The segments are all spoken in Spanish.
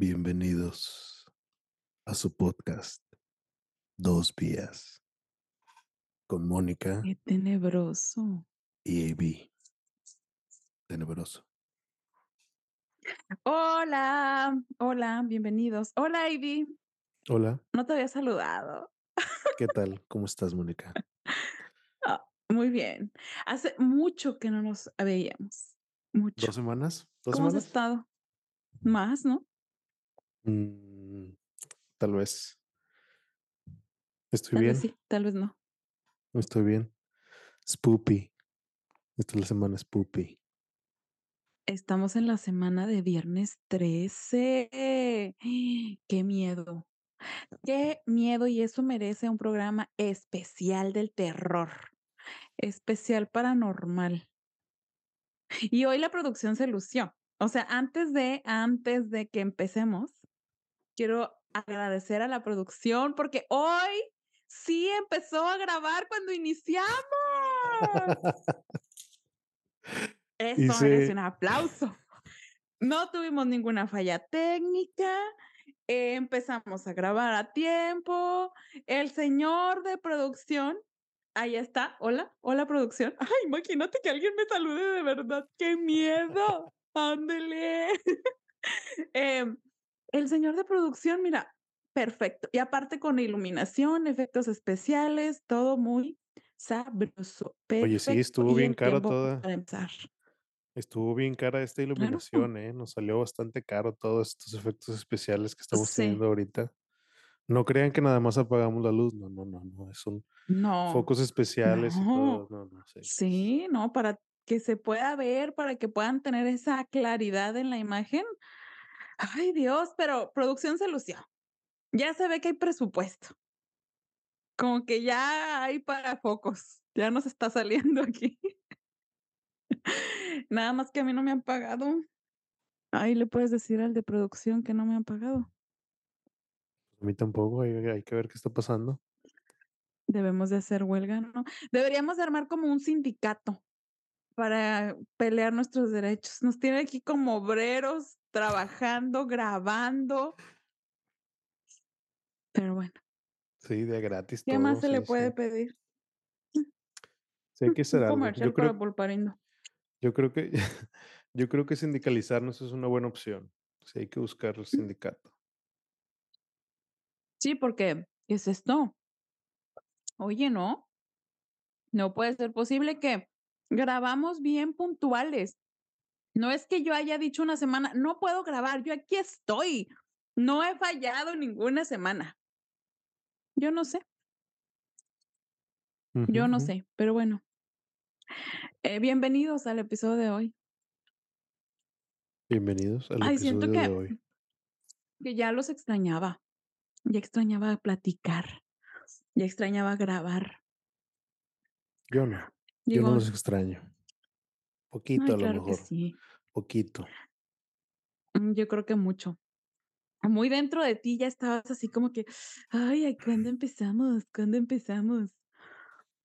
Bienvenidos a su podcast Dos Vías con Mónica Qué tenebroso. y AB. Tenebroso. Hola, hola, bienvenidos. Hola, Ivy. Hola, No te había saludado. ¿qué tal? ¿Cómo estás, Mónica? Ah, muy bien. Hace mucho que no nos veíamos. Mucho. ¿Dos semanas? ¿Dos ¿Cómo has estado? Más, ¿no? Mm, tal vez. Estoy Tal bien, vez sí, tal vez no. estoy bien. Spoopy. Esta es la semana Spoopy. Estamos en la semana de viernes 13. Qué miedo. Qué miedo y eso merece un programa especial del terror. Especial paranormal. Y hoy la producción se lució. O sea, antes de, antes de que empecemos, quiero agradecer a la producción porque hoy sí empezó a grabar cuando iniciamos. Eso Y merece un aplauso. No tuvimos ninguna falla técnica. eh, empezamos a grabar a tiempo. El señor de producción, ahí está. Hola, hola producción. Ay, imagínate que alguien me salude de verdad. ¡Qué miedo! Ándele. Em, el señor de producción, mira, perfecto. Y aparte con iluminación, efectos especiales, todo muy sabroso. Oye, sí, Perfecto. estuvo bien cara tiempo toda. Para empezar. Estuvo bien cara esta iluminación, ¿eh? Nos salió bastante caro todos estos efectos especiales que estamos Sí. teniendo ahorita. No crean que nada más apagamos la luz, no, no, no, no, es un No. focos especiales y todo, no. no, no sé. Sí, no, para que se pueda ver, para que puedan tener esa claridad en la imagen. Ay, Dios, pero producción se lució. Ya se ve que hay presupuesto. Como que ya hay para focos. Ya nos está saliendo aquí. Nada más que a mí no me han pagado. Ahí le puedes decir al de producción que no me han pagado. A mí tampoco, hay, hay que ver qué está pasando. Debemos de hacer huelga, ¿no? Deberíamos de armar como un sindicato para pelear nuestros derechos. Nos tiene aquí como obreros trabajando, grabando. Pero bueno, Sí, de gratis ¿qué todo, más se le puede sí. pedir? Sí, hay que algo. comercial Yo para creo, yo creo que, yo creo que sindicalizarnos es una buena opción. Sí, hay que buscar el sindicato. Sí, porque ¿qué es esto? Oye, ¿no? No puede ser posible que grabamos bien puntuales. No es que yo haya dicho una semana, no puedo grabar, yo aquí estoy. No he fallado ninguna semana. Yo no sé, yo no sé, pero bueno. Eh, bienvenidos al episodio de hoy. Bienvenidos al Ay, siento episodio de que, hoy. que ya los extrañaba. Ya extrañaba platicar. Ya extrañaba grabar. Yo no, yo no los extraño. Poquito ay, a lo claro que mejor, sí. poquito. Mm, Yo creo que mucho. Muy dentro de ti ya estabas así como que, ay, ay, ¿cuándo empezamos? ¿Cuándo empezamos?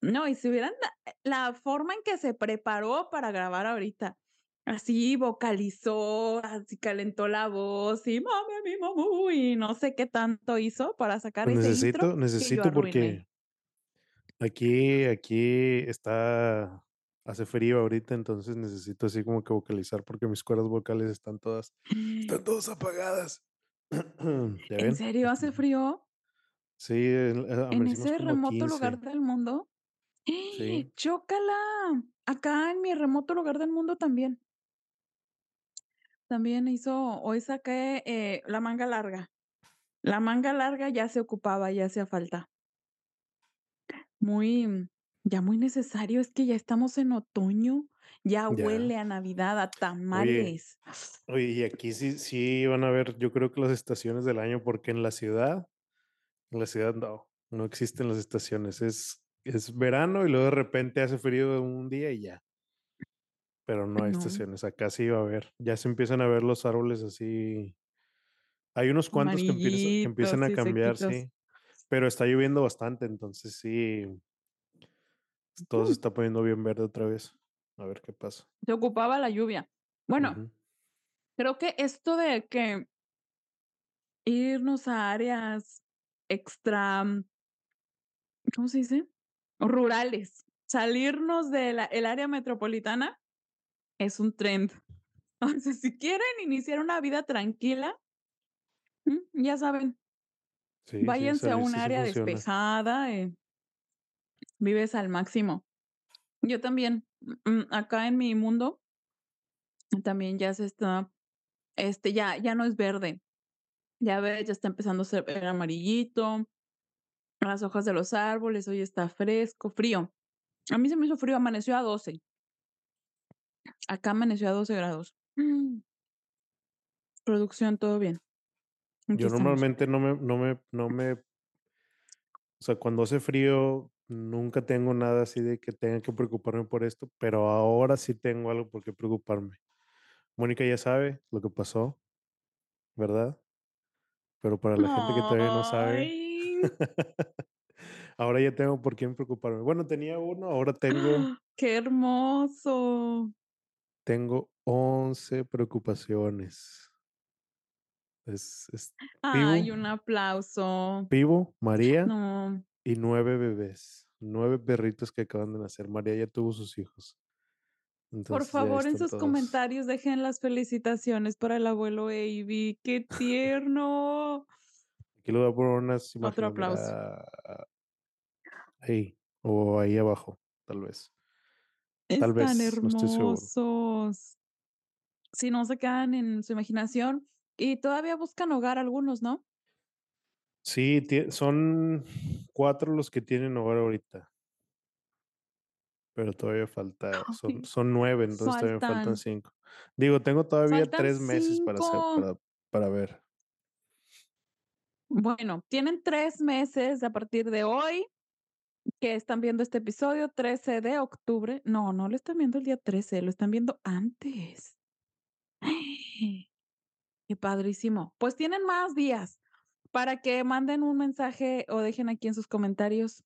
No, y si hubieran la, la forma en que se preparó para grabar ahorita, así vocalizó, así calentó la voz y mami, mi mamú, y no sé qué tanto hizo para sacar Pues ese necesito, intro necesito porque aquí, aquí está, hace frío ahorita, entonces necesito así como que vocalizar porque mis cuerdas vocales están todas, están todas apagadas. ¿Ya ¿En serio hace frío Sí, eh, en amanecimos ese remoto lugar 15. del mundo? Sí, ¡Chócala! Acá en mi remoto lugar del mundo también. También hizo, hoy saqué eh, la manga larga. La manga larga ya se ocupaba, ya hacía falta. Muy, ya muy necesario, es que ya estamos en otoño, ya ya. huele a Navidad, a Oye, tamales. oye, y aquí sí, sí van a ver, yo creo que las estaciones del año, porque en la ciudad, en la ciudad no, no existen las estaciones. Es, es verano y luego de repente hace frío un día y ya. Pero no hay No, estaciones. Acá sí va a haber. Ya se empiezan a ver los árboles así. Hay unos cuantos que, empieza- que empiezan a y cambiar, sequitos. sí. Pero está lloviendo bastante, entonces sí, todo se Mm, está poniendo bien verde otra vez. A ver qué pasa. Se ocupaba la lluvia. Bueno, creo que esto de que Irnos a áreas extra ¿cómo se dice? Rurales. Salirnos de la el área metropolitana es un trend. O sea, si quieren iniciar una vida tranquila mm, ya saben. Sí, sí, Váyanse a un sí área despejada, eh vives al máximo. Yo también, mm, acá en mi mundo también ya se está, este, ya ya no es verde. Ya ves, ya está empezando a ser amarillito, las hojas de los árboles, hoy está fresco, frío. A mí se me hizo frío, amaneció a 12. Acá amaneció a 12 grados. Mm. Producción, todo bien. Aquí Yo estamos. normalmente no me no me no me o sea, cuando hace frío, nunca tengo nada así de que tenga que preocuparme por esto, pero ahora sí tengo algo por qué preocuparme. Mónica ya sabe lo que pasó, ¿verdad? Pero para la gente que todavía no sabe, ahora ya tengo por quién preocuparme. Bueno, tenía 1, ahora tengo Qué hermoso. tengo 11 preocupaciones. Es es Ay, un aplauso. Pibu, María No. Y 9 bebés, 9 perritos que acaban de nacer. María ya tuvo sus hijos. Por Entonces, favor, en sus todos. comentarios dejen las felicitaciones para el abuelo Avi, qué tierno. Aquí le voy a poner unas Otro imágenes, aplauso. mira. Ahí, o ahí abajo, tal vez. Tal Están vez, no hermosos. Si no se quedan en su imaginación y todavía buscan hogar algunos, ¿no? Sí, son 4 los que tienen hogar ahorita. Pero todavía falta, son Ay, son 9, entonces todavía faltan 5. Digo, tengo todavía faltan 3 meses para hacer 5. para para ver. Bueno, tienen 3 meses a partir de hoy, que están viendo este episodio, 13 de octubre. No, no lo están viendo el día 13, lo están viendo antes. Qué padrísimo. Pues tienen más días para que manden un mensaje o dejen aquí en sus comentarios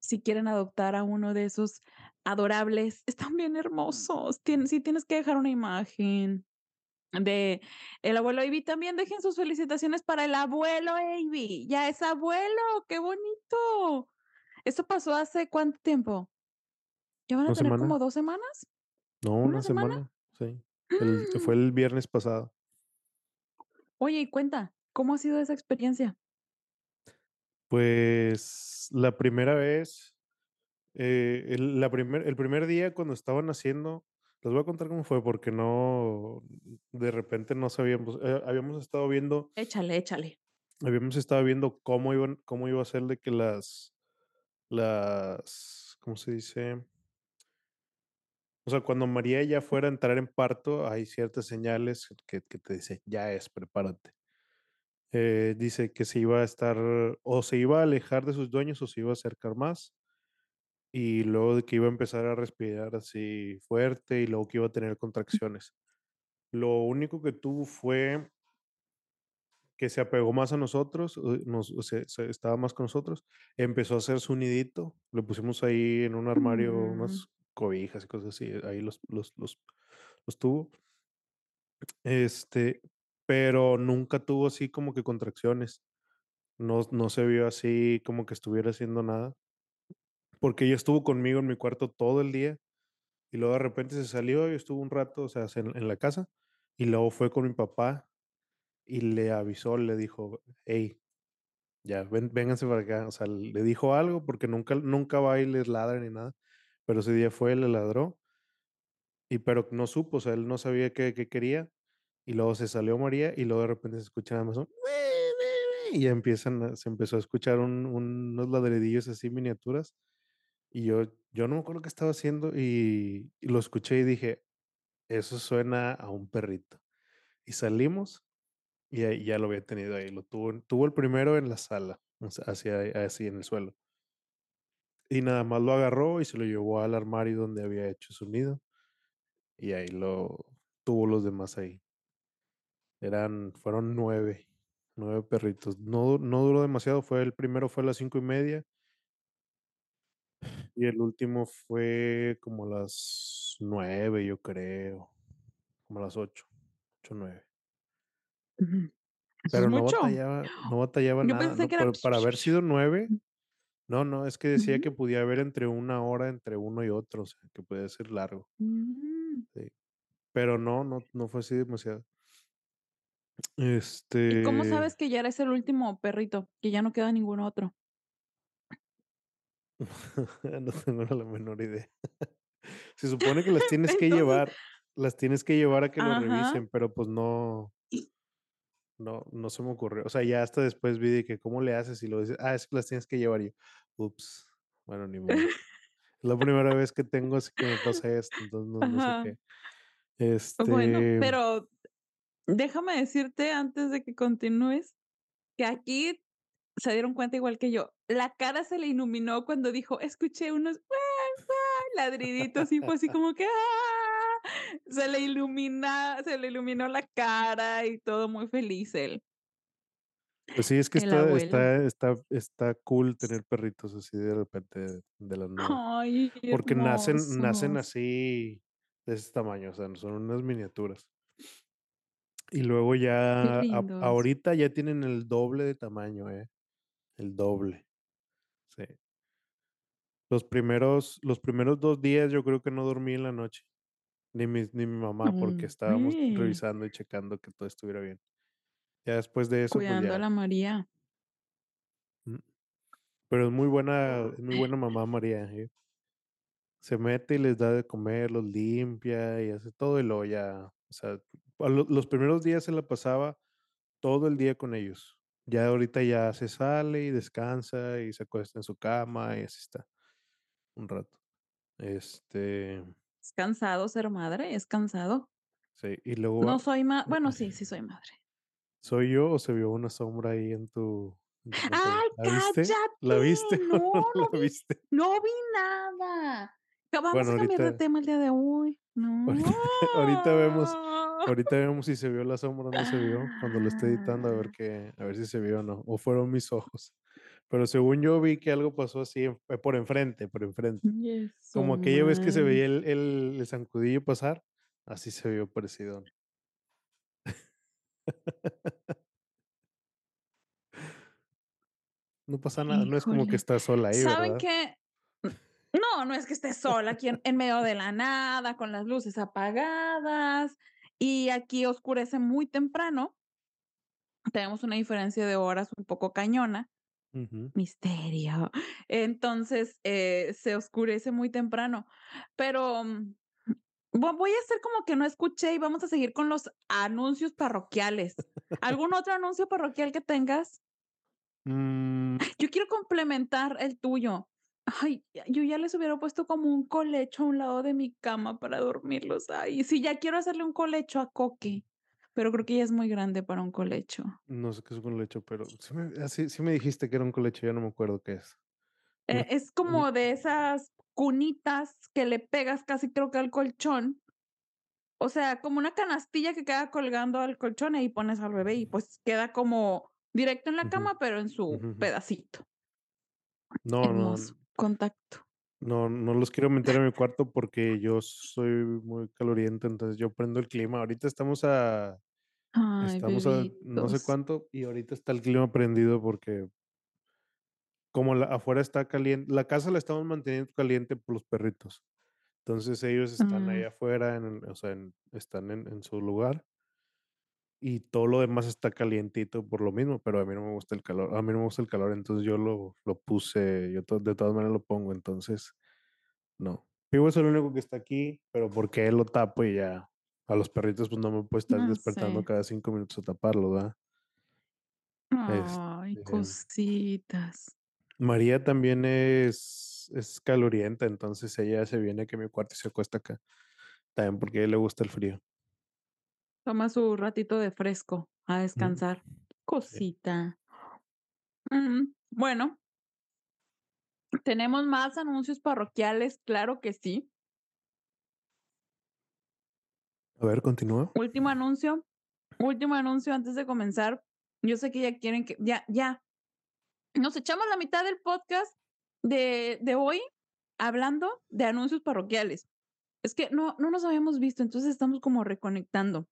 si quieren adoptar a uno de esos adorables. Están bien hermosos. Tien sí tienes que dejar una imagen de el abuelo Avi. También dejen sus felicitaciones para el abuelo Avi. Ya es abuelo, qué bonito. ¿Eso pasó hace cuánto tiempo? ¿Ya van a ¿Una tener como? 2 semanas? No, ¿1 una semana? semana, sí. El fue el viernes pasado. Oye, y cuenta, ¿cómo ha sido esa experiencia? Pues, la primera vez, eh, el la primer el primer día cuando estaban naciendo, les voy a contar cómo fue, porque no, de repente no sabíamos, eh, habíamos estado viendo Échale, échale. habíamos estado viendo cómo iban cómo iba a ser de que las las, ¿cómo se dice? O sea, cuando María ya fuera a entrar en parto, hay ciertas señales que que te dice: "Ya es, prepárate". Eh, dice que se iba a estar o se iba a alejar de sus dueños o se iba a acercar más. Y luego de que iba a empezar a respirar así fuerte y luego que iba a tener contracciones. Lo único que tuvo fue que se apegó más a nosotros, nos o se se estaba más con nosotros, empezó a hacer su nidito, lo pusimos ahí en un armario, Mm. unas cobijas y cosas así, ahí los los los los tuvo. Este, pero nunca tuvo así como que contracciones. No no se vio así como que estuviera haciendo nada. Porque ella estuvo conmigo en mi cuarto todo el día, y luego de repente se salió y estuvo un rato, o sea, se en la casa, y luego fue con mi papá, y le avisó, le dijo: "Hey, ya, ven vénganse para acá". O sea, le dijo algo porque nunca nunca va y les ladra ni nada, pero ese día fue, le ladró y pero no supo, o sea, él no sabía qué qué quería, y luego se salió María, y luego de repente se escucha nada más un y ya empiezan se empezó a escuchar un unos ladridillos así miniaturas, y yo yo no me acuerdo qué estaba haciendo, y lo escuché y dije: "Eso suena a un perrito". Y salimos, y ahí ya lo había tenido ahí, lo tuvo tuvo el primero en la sala, hacia así en el suelo. Y nada más lo agarró y se lo llevó al armario donde había hecho su nido, y ahí lo tuvo los demás ahí. Eran fueron 9, 9 perritos. No no duró demasiado, fue el primero fue a las 5:30 y el último fue como a las 9, yo creo, como a las 8, 8, 9. Ujú. Eso es Pero no mucho. batallaba no batallaba Yo nada, para haber sido 9 Mm. no, no, es que decía que podía haber entre 1 hora entre uno y otro, o sea, que podía ser largo. Mm. Sí. Pero no, no no fue así demasiado. ¿Y cómo Este sabes que ya eres el último perrito, que ya no queda ningún otro? No tengo la menor idea. Se supone que las tienes que llevar las tienes que llevar a que lo revisen, pero, pues, no no no se me ocurrió. O sea, ya hasta después vi de que, ¿cómo le haces? Y luego dice: "Ah, es que las tienes que llevar", y yo: "Ups, bueno, ni modo". Es la primera vez que tengo así que me pasa esto, entonces no no sé qué. Bueno, Este pero déjame decirte antes de que continúes, que aquí se dieron cuenta igual que yo. La cara se le iluminó cuando dijo: "Escuché unos guau, guau", ladriditos, y fue así como que, ¡ah! Se le ilumina se le iluminó la cara y todo muy feliz él. Pues sí, es que está está está está cool tener perritos así de repente de la nada. Porque nacen nacen así de ese tamaño, o sea, son unas miniaturas. Y luego ya a ahorita ya tienen el doble de tamaño, ¿eh? El doble. Sí. Los primeros los primeros 2 días yo creo que no dormí en la noche, ni mis ni mi mamá, porque estábamos Hombre. revisando y checando que todo estuviera bien. Ya después de eso, pues Cuidando a la María. Mm. Pero es muy buena es muy buena mamá María, ¿eh? Se mete y les da de comer, los limpia y hace todo, y luego ya, o sea, los primeros días se la pasaba todo el día con ellos. Ya ahorita ya se sale y descansa y se acuesta en su cama y así está, un rato. Este Es cansado ser madre, es cansado. Sí, y luego No soy ma bueno, sí, sí soy madre. ¿Soy yo o se vio una sombra ahí en tu en tu pantalla? ¡Ay, ¿La viste? ¿La cállate! viste No, no no la vi viste? no vi nada. Vamos Bueno, a cambiar de tema el día de hoy. Ahorita ahorita vemos ahorita vemos si se vio la sombra o no se vio cuando lo esté editando, a ver qué a ver si se vio o no, o fueron mis ojos. Pero según yo vi que algo pasó así, eh, por enfrente, por enfrente. Como aquella vez que se veía el el el zancudillo pasar, así se vio parecidón. No pasa nada, no es como que estás sola ahí, ¿saben ¿verdad? qué? No, no es que esté sola aquí en en medio de la nada, con las luces apagadas, y aquí oscurece muy temprano. Tenemos una diferencia de horas un poco cañona. Misterio. Entonces, eh, se oscurece muy temprano, pero vo voy a hacer como que no escuché y vamos a seguir con los anuncios parroquiales. ¿Algún otro anuncio parroquial que tengas? Mm. Yo quiero complementar el tuyo. Ay, yo ya les hubiera puesto como un colecho a un lado de mi cama para dormirlos ahí. Sí, ya quiero hacerle un colecho a Coque, pero creo que ya es muy grande para un colecho. No sé qué es un colecho, pero sí me ah, sí sí me dijiste que era un colecho, ya no me acuerdo qué es. Eh, es como de esas cunitas que le pegas casi creo que al colchón. O sea, como una canastilla que queda colgando al colchón, ahí pones al bebé y, pues, queda como directo en la cama, pero en su pedacito. No, Hermoso, no. Contacto. No, no los quiero meter en mi cuarto porque yo soy muy caloriento, entonces yo prendo el clima. Ahorita estamos a Ay, estamos a no sé cuánto y ahorita está el clima prendido porque como la afuera está calien la casa la estamos manteniendo caliente por los perritos. Entonces ellos están ahí Mm. afuera en o sea, en están en en su lugar y todo lo demás está calientito por lo mismo, pero a mí no me gusta el calor a mí no me gusta el calor, entonces yo lo lo puse, yo to de todas maneras lo pongo, entonces no. Fivo es el único que está aquí, pero porque él lo tapo y ya a los perritos, pues, no me puedo estar No despertando sé. cada 5 minutos a taparlo, ¿verdad? Ay, Este cositas. María también es es calorienta, entonces ella se viene aquí a mi cuarto y se acuesta acá, también porque a ella le gusta el frío. Toma su ratito de fresco a Mm. descansar. Sí. Cosita. Mm, bueno. ¿Tenemos más anuncios parroquiales? Claro que sí. A ver, continúa. Último anuncio último anuncio antes de comenzar. Yo sé que ya quieren que ya ya nos echamos la mitad del podcast de de hoy hablando de anuncios parroquiales. Es que no no nos habíamos visto, entonces estamos como reconectando.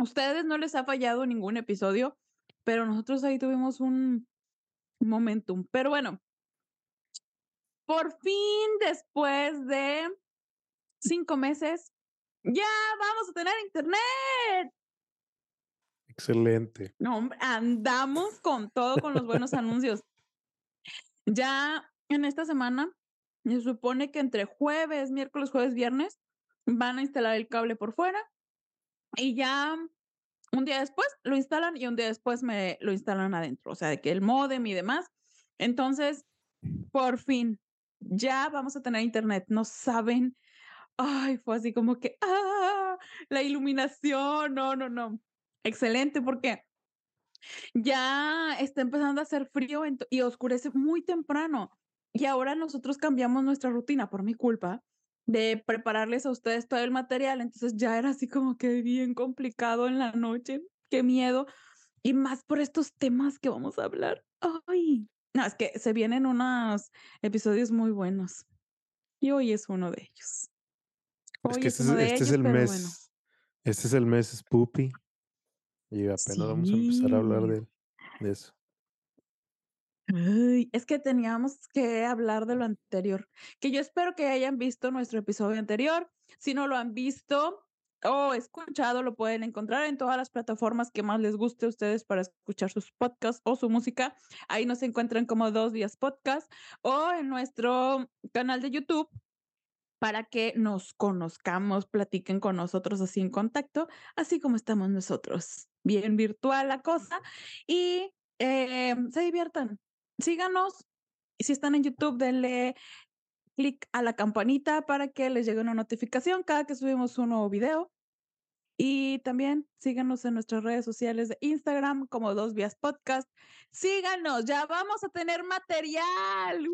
¿Ustedes no les ha fallado ningún episodio? pero nosotros ahí tuvimos un momentum. Pero bueno. Por fin, después de 5 meses, ya vamos a tener internet. Excelente. No, andamos con todo, con los buenos anuncios. Ya en esta semana, se supone que entre jueves, miércoles, jueves, viernes, van a instalar el cable por fuera y ya un día después lo instalan y un día después me lo instalan adentro, o sea, de que el modem y demás. Entonces, por fin, ya vamos a tener internet. No saben, ay, fue así como que, ah, la iluminación, no, no, no. Excelente, porque ya está empezando a hacer frío y oscurece muy temprano. Y ahora nosotros cambiamos nuestra rutina por mi culpa de prepararles a ustedes todo el material. Entonces ya era así como que bien complicado en la noche. Qué miedo. Y más por estos temas que vamos a hablar. Ay, no, es que se vienen unos episodios muy buenos. Y hoy es uno de ellos. Hoy es que este, es, este es, el mes. Este es el mes Spoopy. Y apenas vamos a empezar a hablar de, de eso. Ay, es que teníamos que hablar de lo anterior, que yo espero que hayan visto nuestro episodio anterior. Si no lo han visto o escuchado, lo pueden encontrar en todas las plataformas que más les guste a ustedes para escuchar sus podcasts o su música. Ahí nos encuentran como dos días podcast o en nuestro canal de YouTube para que nos conozcamos, platiquen con nosotros así en contacto, así como estamos nosotros. Bien virtual la cosa y eh, se diviertan. Síganos. Y si están en YouTube, denle clic a la campanita para que les llegue una notificación cada que subimos un nuevo video. Y también síganos en nuestras redes sociales de Instagram como Dos Vías Podcast. Síganos, ya vamos a tener material.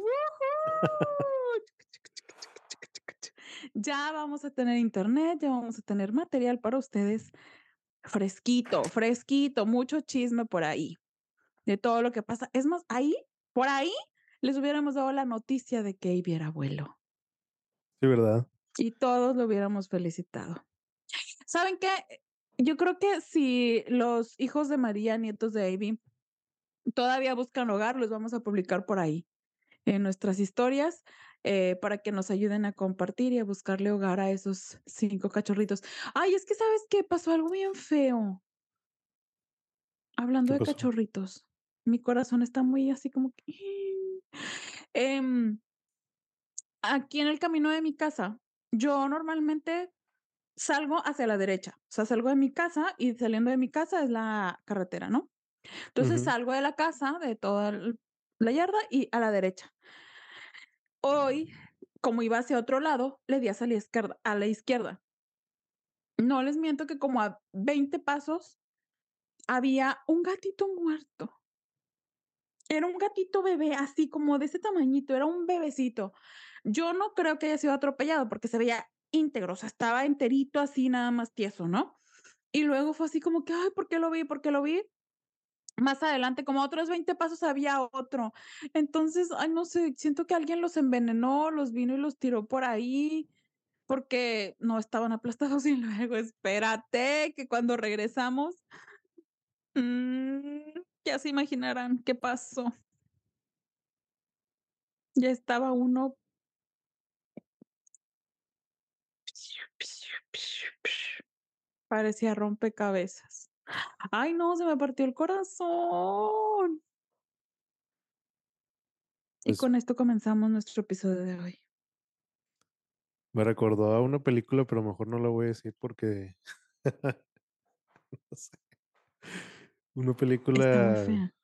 ya vamos a tener internet, ya vamos a tener material para ustedes. Fresquito, fresquito, mucho chisme por ahí de todo lo que pasa. Es más, ahí, por ahí, les hubiéramos dado la noticia de que Ivy era abuelo. Sí, ¿verdad? Y todos lo hubiéramos felicitado. ¿Saben qué? Yo creo que si los hijos de María, nietos de Ivy, todavía buscan hogar, los vamos a publicar por ahí en nuestras historias eh, para que nos ayuden a compartir y a buscarle hogar a esos cinco cachorritos. Ay, es que sabes qué pasó algo bien feo. Hablando de cachorritos, mi corazón está muy así como que. Em, aquí en el camino de mi casa, yo normalmente salgo hacia la derecha, o sea, salgo de mi casa y saliendo de mi casa es la carretera, ¿no? Entonces salgo de la casa, de toda la yarda y a la derecha. Hoy, como iba hacia otro lado, le di hacia la izquierda, a la izquierda. No les miento que como a 20 pasos había un gatito muerto. Era un gatito bebé, así como de ese tamañito, era un bebecito. Yo no creo que haya sido atropellado porque se veía íntegro, o sea, estaba enterito así, nada más tieso, ¿no? Y luego fue así como que, ay, ¿por qué lo vi? ¿Por qué lo vi? Más adelante, como otros 20 pasos, había otro. Entonces, ay, no sé, siento que alguien los envenenó, los vino y los tiró por ahí porque no estaban aplastados y luego, espérate, que cuando regresamos, mmm, ya se imaginarán qué pasó. Ya estaba uno Parecía rompecabezas. Ay, no, se me partió el corazón. Y Pues con esto comenzamos nuestro episodio de hoy. me recordó a una película, pero mejor no la voy a decir porque no sé. Una película fea.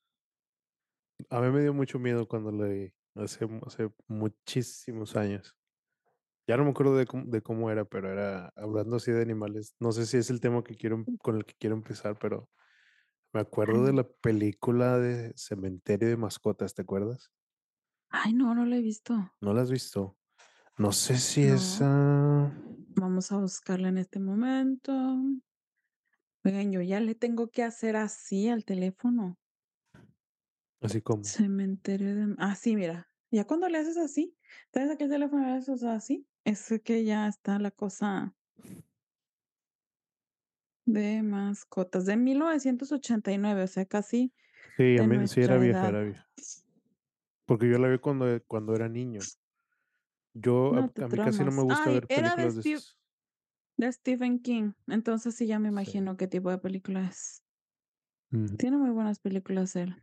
a mí me dio mucho miedo cuando la vi hace, hace muchísimos años. Ya no me acuerdo de cómo, de cómo era, pero era hablando así de animales. No sé si es el tema que quiero, con el que quiero empezar, pero me acuerdo de la película de Cementerio de Mascotas, ¿te acuerdas? ay, no, no lo he visto. ¿No la has visto? No sé si No. esa... Vamos a buscarla en este momento. Oigan, yo ya le tengo que hacer así al teléfono. Así como... Cementerio de... Ah, sí, mira. Ya cuando le haces así, ¿sabes aquí el teléfono le haces así? Es que ya está la cosa. De mascotas, de 1989, o sea, casi Sí, a de mí sí era vieja, edad. era vieja. Porque yo la vi cuando, cuando era niño. Yo, No a, mí casi no me gusta Ay, ver de películas de esas. De Stephen King, entonces sí, ya me Sí. imagino qué tipo de película es. Tiene muy buenas películas él.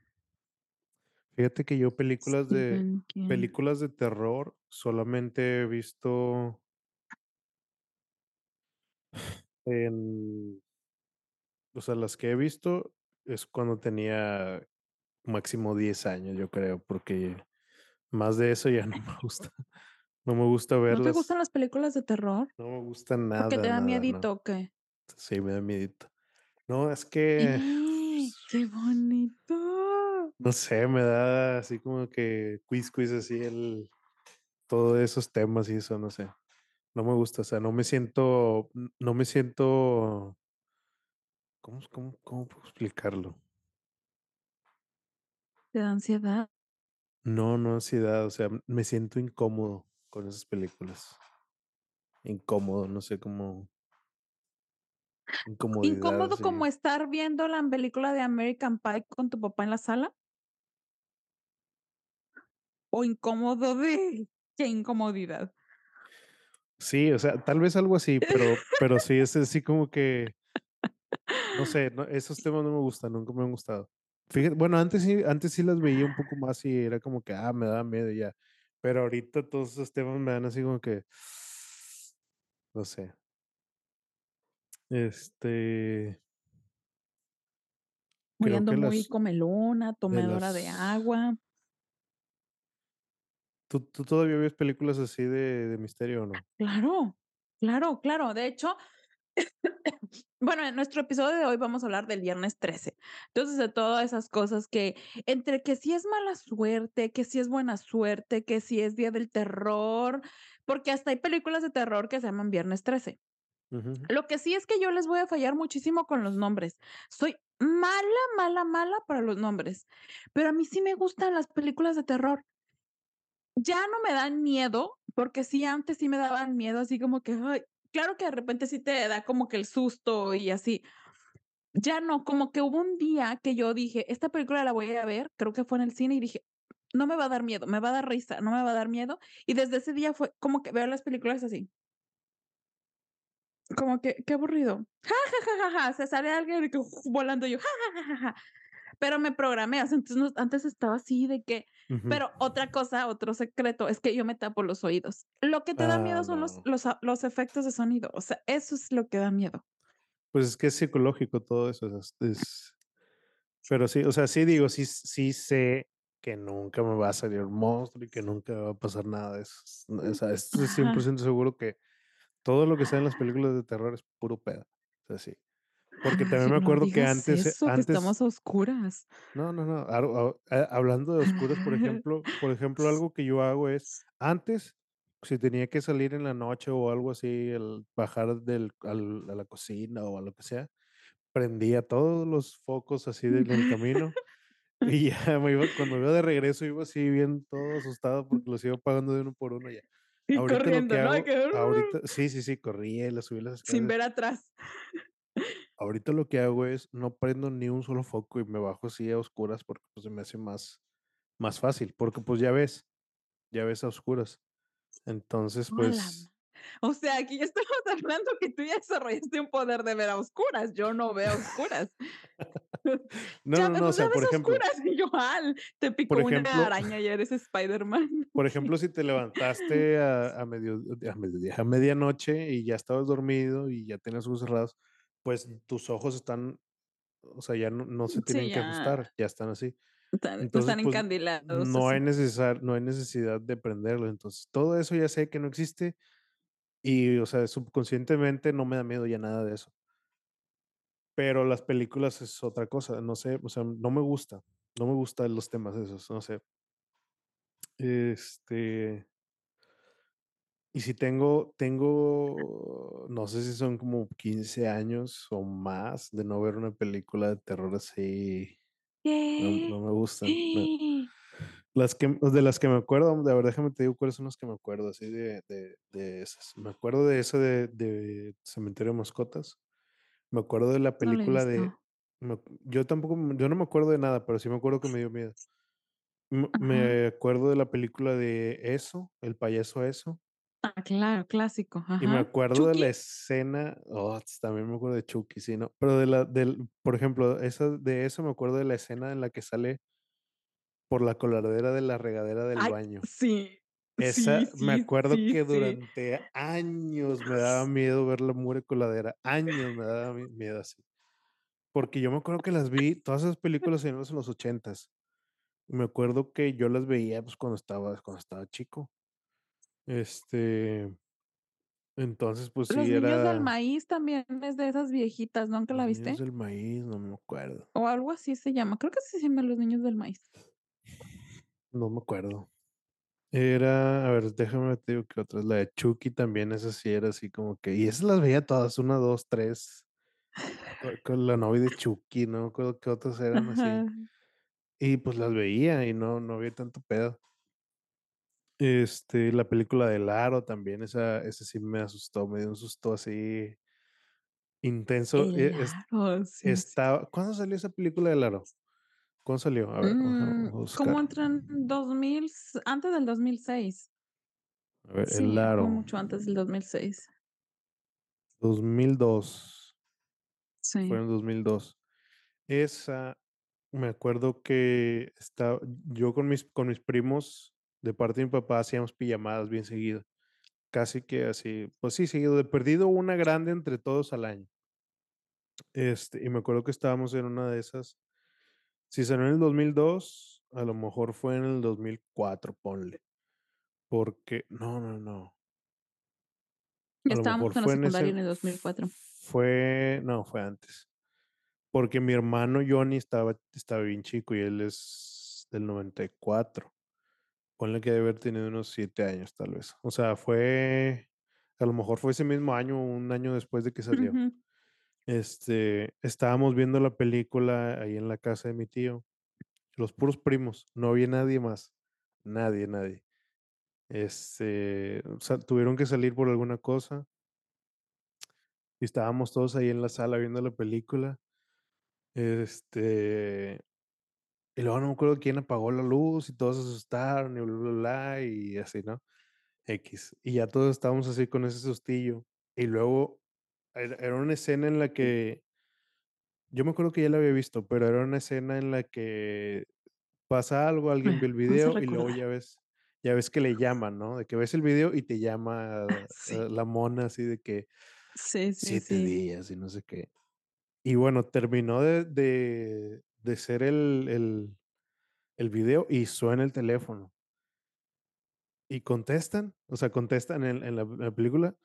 Fíjate que yo películas de King. películas de terror solamente he visto en, o sea, las que he visto es cuando tenía máximo 10 años, yo creo, porque más de eso ya no me gusta. No me gusta ¿No te verlas. gustan las películas de terror? No me gusta ¿Porque te nada, da nada, miedito nada. o qué? Sí, me da miedito. No, es que ¡Eh! ¡Qué bonito! no sé, me da así como que quiz quiz así el todos esos temas y eso, no sé. No me gusta, o sea, no me siento, no me siento, ¿cómo, cómo, cómo puedo explicarlo? ¿Te da ansiedad? No, no ansiedad, o sea, me siento incómodo con esas películas. Incómodo, no sé cómo, ¿Incómodo como estar viendo la película de American Pie con tu papá en la sala? ¿O incómodo de qué incomodidad? Sí, o sea, tal vez algo así, pero, pero sí, es así como que, no sé, no, esos temas no me gustan, nunca me han gustado. Fíjate, bueno, antes sí, antes sí las veía un poco más y era como que, ah, me da miedo ya. Pero ahorita todos esos temas me dan así como que, no sé. Este, Muy creo ando muy las, comelona, tomadora de las, agua. ¿tú, tú todavía ves películas así de, de misterio o no? Claro, claro, claro. De hecho, bueno, en nuestro episodio de hoy vamos a hablar del viernes 13. Entonces, de todas esas cosas que entre que si es mala suerte, que si es buena suerte, que si es día del terror, porque hasta hay películas de terror que se llaman viernes 13. Ujú, ujú. Lo que sí es que yo les voy a fallar muchísimo con los nombres. Soy mala, mala, mala para los nombres, pero a mí sí me gustan las películas de terror. Ya no me dan miedo, porque sí, antes sí me daban miedo, así como que, ay, claro que de repente sí te da como que el susto y así. Ya no, como que hubo un día que yo dije: "Esta película la voy a ver", creo que fue en el cine, y dije: "No me va a dar miedo, me va a dar risa, no me va a dar miedo", y desde ese día fue como que veo las películas así. Como que, qué aburrido. Ja, ja, ja, ja, ja, se sale alguien volando yo, ja, ja, ja, ja, ja. Pero me programé, o sea, entonces antes estaba así de que Ujú. pero otra cosa, otro secreto, es que yo me tapo los oídos. Lo que te da Ah, miedo son los no. los a los efectos de sonido, o sea, eso es lo que da miedo. Pues es que es psicológico todo eso, es, es- pero sí, o sea, sí digo, sí, sí sé que nunca me va a salir un monstruo y que nunca va a pasar nada de eso. O sea, estoy Ajá. 100% seguro que todo lo que sale en las películas de terror es puro pedo. O sea, sí. Porque también Ay, me no acuerdo que antes, eh, eso, que antes, estamos a oscuras. no, no, no, a- a- hablando de oscuras, por ejemplo, por ejemplo, algo que yo hago es, antes, si tenía que salir en la noche o algo así, el bajar del, al- a la cocina o a lo que sea, prendía todos los focos así del el camino y ya me iba, cuando me iba de regreso iba así bien todo asustado porque los iba pagando de uno por uno ya. Y Ahorita lo que corriendo, ¿no? Hago, que ahorita, sí, sí, sí, corría y la subí las sin escaleras. ver atrás. Ahorita lo que hago es no prendo ni un solo foco y me bajo así a oscuras porque pues se me hace más, más fácil, porque pues ya ves, ya ves a oscuras. Entonces, pues, o sea, aquí ya estamos hablando que tú ya desarrollaste un poder de ver a oscuras, yo no veo a oscuras. no, Ya no, no, o sea, por ejemplo, oscuras, y yo, al, te picó por una ejemplo, araña y eres Spiderman. Por ejemplo, si te levantaste a, a, medio, a mediodía, a medianoche y ya estabas dormido y ya tienes ojos cerrados, pues tus ojos están, o sea, ya no, no se Sí, tienen que ajustar, ya están así. están Entonces, están pues encandilados, no hay, necesar, no hay necesidad de prenderlo. Entonces, todo eso ya sé que no existe y, o sea, subconscientemente no me da miedo ya nada de eso. Pero las películas es otra cosa, no sé, o sea, no me gusta, no me gustan los temas esos, no sé. Este, Y si tengo tengo, no sé si son como 15 años o más de no ver una película de terror así, no me gustan, no. Las que de las que me acuerdo, de verdad, déjame te digo cuáles son las que me acuerdo, así de de de esas. Me acuerdo de esa de de Cementerio de Mascotas, Me acuerdo de la No película de me yo tampoco, yo no me acuerdo de nada, pero sí me acuerdo que me dio miedo. M Ajá. me acuerdo de la película de Eso, el payaso Eso. Ah, claro, clásico, Y me acuerdo de la escena, oh, también me acuerdo de Chucky, sí, ¿no? Pero de la del, por ejemplo, esa de eso me acuerdo de la escena en la que sale por la coladera de la regadera del Ay, baño. sí, sí, Esa me acuerdo sí, que durante años me daba miedo ver la mugre coladera, años me daba mi miedo así. Porque yo me acuerdo que las vi, todas esas películas en los ochentas. Me acuerdo que yo las veía, pues, cuando estaba cuando estaba chico. Este entonces, pues Los sí, niños del maíz también es de esas viejitas, ¿nunca la Los niños viste? del maíz, no me acuerdo. O algo así se llama, creo que se llama Los niños del maíz. No me acuerdo. Era, a ver, déjame te digo qué otra, la de Chucky también, esa sí era así como que y esas las veía todas, 1, 2, 3, co con la novia de Chucky, no acuerdo qué otras eran así. Ajá. Y, pues, las veía y no no había tanto pedo. Este, la película del Aro también, esa esa sí me asustó, me dio un susto así intenso, El e es Aro, sí, sí. estaba ¿cuándo salió esa película del Aro? ¿Cuándo salió? A ver, Mm, como buscar. entre en 2000 s antes del 2006. A ver, El Sí, Aro. mucho antes del 2006. 2002. Fue Sí. en 2002. Esa, me acuerdo que esta yo con mis con mis primos, de parte de mi papá, hacíamos pijamadas bien seguido. Casi que así, pues sí, seguido, de perdido una grande entre todos al año. Este, y me acuerdo que estábamos en una de esas. Si salió en el 2002, a lo mejor fue en el 2004, ponle. Porque no, no, no. A Estábamos en la fue en ese secundaria en el 2004. fue no, fue antes. Porque mi hermano Johnny estaba estaba bien chico y él es del 94. Ponle que debe haber tenido unos 7 años, tal vez. O sea, fue a lo mejor fue ese mismo año, o un año después de que salió. Este, estábamos viendo la película ahí en la casa de mi tío, los puros primos, no había nadie más, nadie, nadie. Este, o sea, tuvieron que salir por alguna cosa. Y estábamos todos ahí en la sala viendo la película. Este, y luego no me acuerdo quién apagó la luz y todos se asustaron y bla, bla, bla, y así, ¿no? Equis. Y ya todos estábamos así con ese sustillo. Y luego era una escena en la que yo me acuerdo que ya la había visto, pero era una escena en la que pasa algo, alguien ve el video y luego ya ves ya ves que le llaman, ¿no? De que ves el video y te llama, eh, sí. la mona así de que Sí, sí, 7 sí. días y no sé qué. Y bueno, terminó de de de ser el el el video y suena el teléfono. Y contestan, o sea, contestan en en la en la película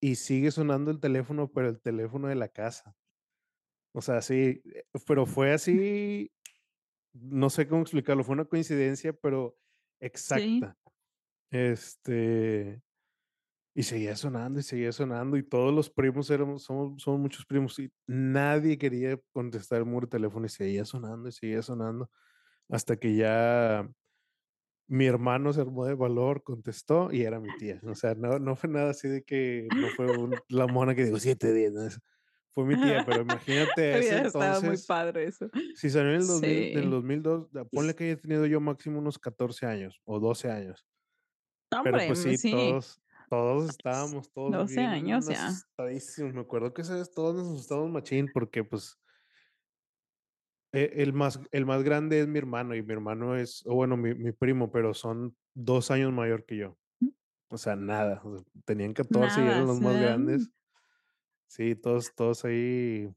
y sigue sonando el teléfono, pero el teléfono de la casa. O sea, sí, eh, pero fue así, no sé cómo explicarlo, fue una coincidencia, pero Sí. exacta. Este, y seguía sonando, y seguía sonando, y todos los primos éramos somos somos muchos primos, y nadie quería contestar el mugre teléfono, y seguía sonando, y seguía sonando, hasta que ya mi hermano se armó de valor, contestó, y era mi tía. O sea, no no fue nada así de que no fue un la mona que dijo 7 días, no es fue mi tía, pero imagínate a ese Hubiera estado muy entonces, padre eso. si salió en el 2000 del Sí. 2002, da ponle que haya tenido yo máximo unos 14 años o 12 años. No, Pero, hombre, pues sí, sí. todos todos estábamos todos 12 bien años ya. Me acuerdo que esa vez todos nos asustamos machín porque, pues e el más el más grande es mi hermano, y mi hermano es o bueno, mi mi primo, pero son 2 años mayor que yo. O sea, nada, o sea, tenían 14 y Nada, eran los más grandes. Sí, todos todos ahí.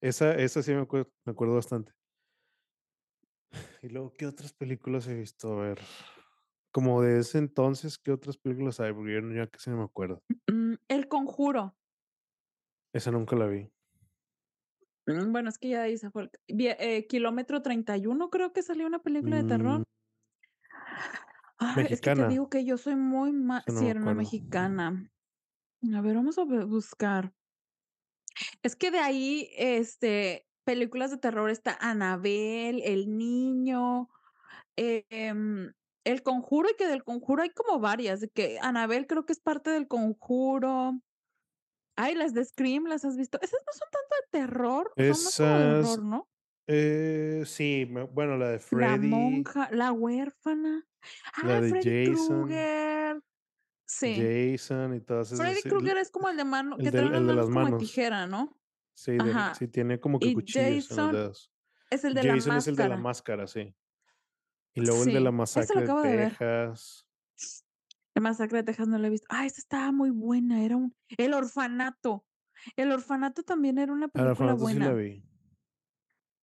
Esa esa sí me acuerdo me acuerdo bastante. Y luego, ¿qué otras películas he visto? A ver, como de ese entonces, ¿qué otras películas hay? Porque ya ya casi no me acuerdo. Mm, El Conjuro. Esa nunca la vi. Mm, bueno, es que ya se fue eh, Kilómetro 31, creo que salió una película de Mm. terror. Ay, es que te digo que yo soy muy ma Esa no sí, me era una acuerdo. mexicana. A ver, vamos a buscar. Es que de ahí, este, películas de terror está Anabel, El Niño, em, El Conjuro, y que del Conjuro hay como varias, de que Anabel creo que es parte del Conjuro. Ay, las de Scream, ¿las has visto? Esas no son tanto de terror, son más como de Esas, horror, ¿no? eh, sí, bueno, la de La Freddy, monja, la huérfana. la Ah, de Freddy Jason, Krueger. Sí. Jason y todas esas, Freddy Krueger es como el de mano que trae de las manos como de manos. tijera, ¿no? Sí, Ajá. sí, tiene como que Y cuchillos en los Jason dedos. es el de la Jason es el de la máscara. máscara, sí. Y luego el de la masacre de ver. Texas. La masacre de Texas no la he visto. Ah, esa estaba muy buena, era un El orfanato. El orfanato también era una el película orfanato sí la buena. vi.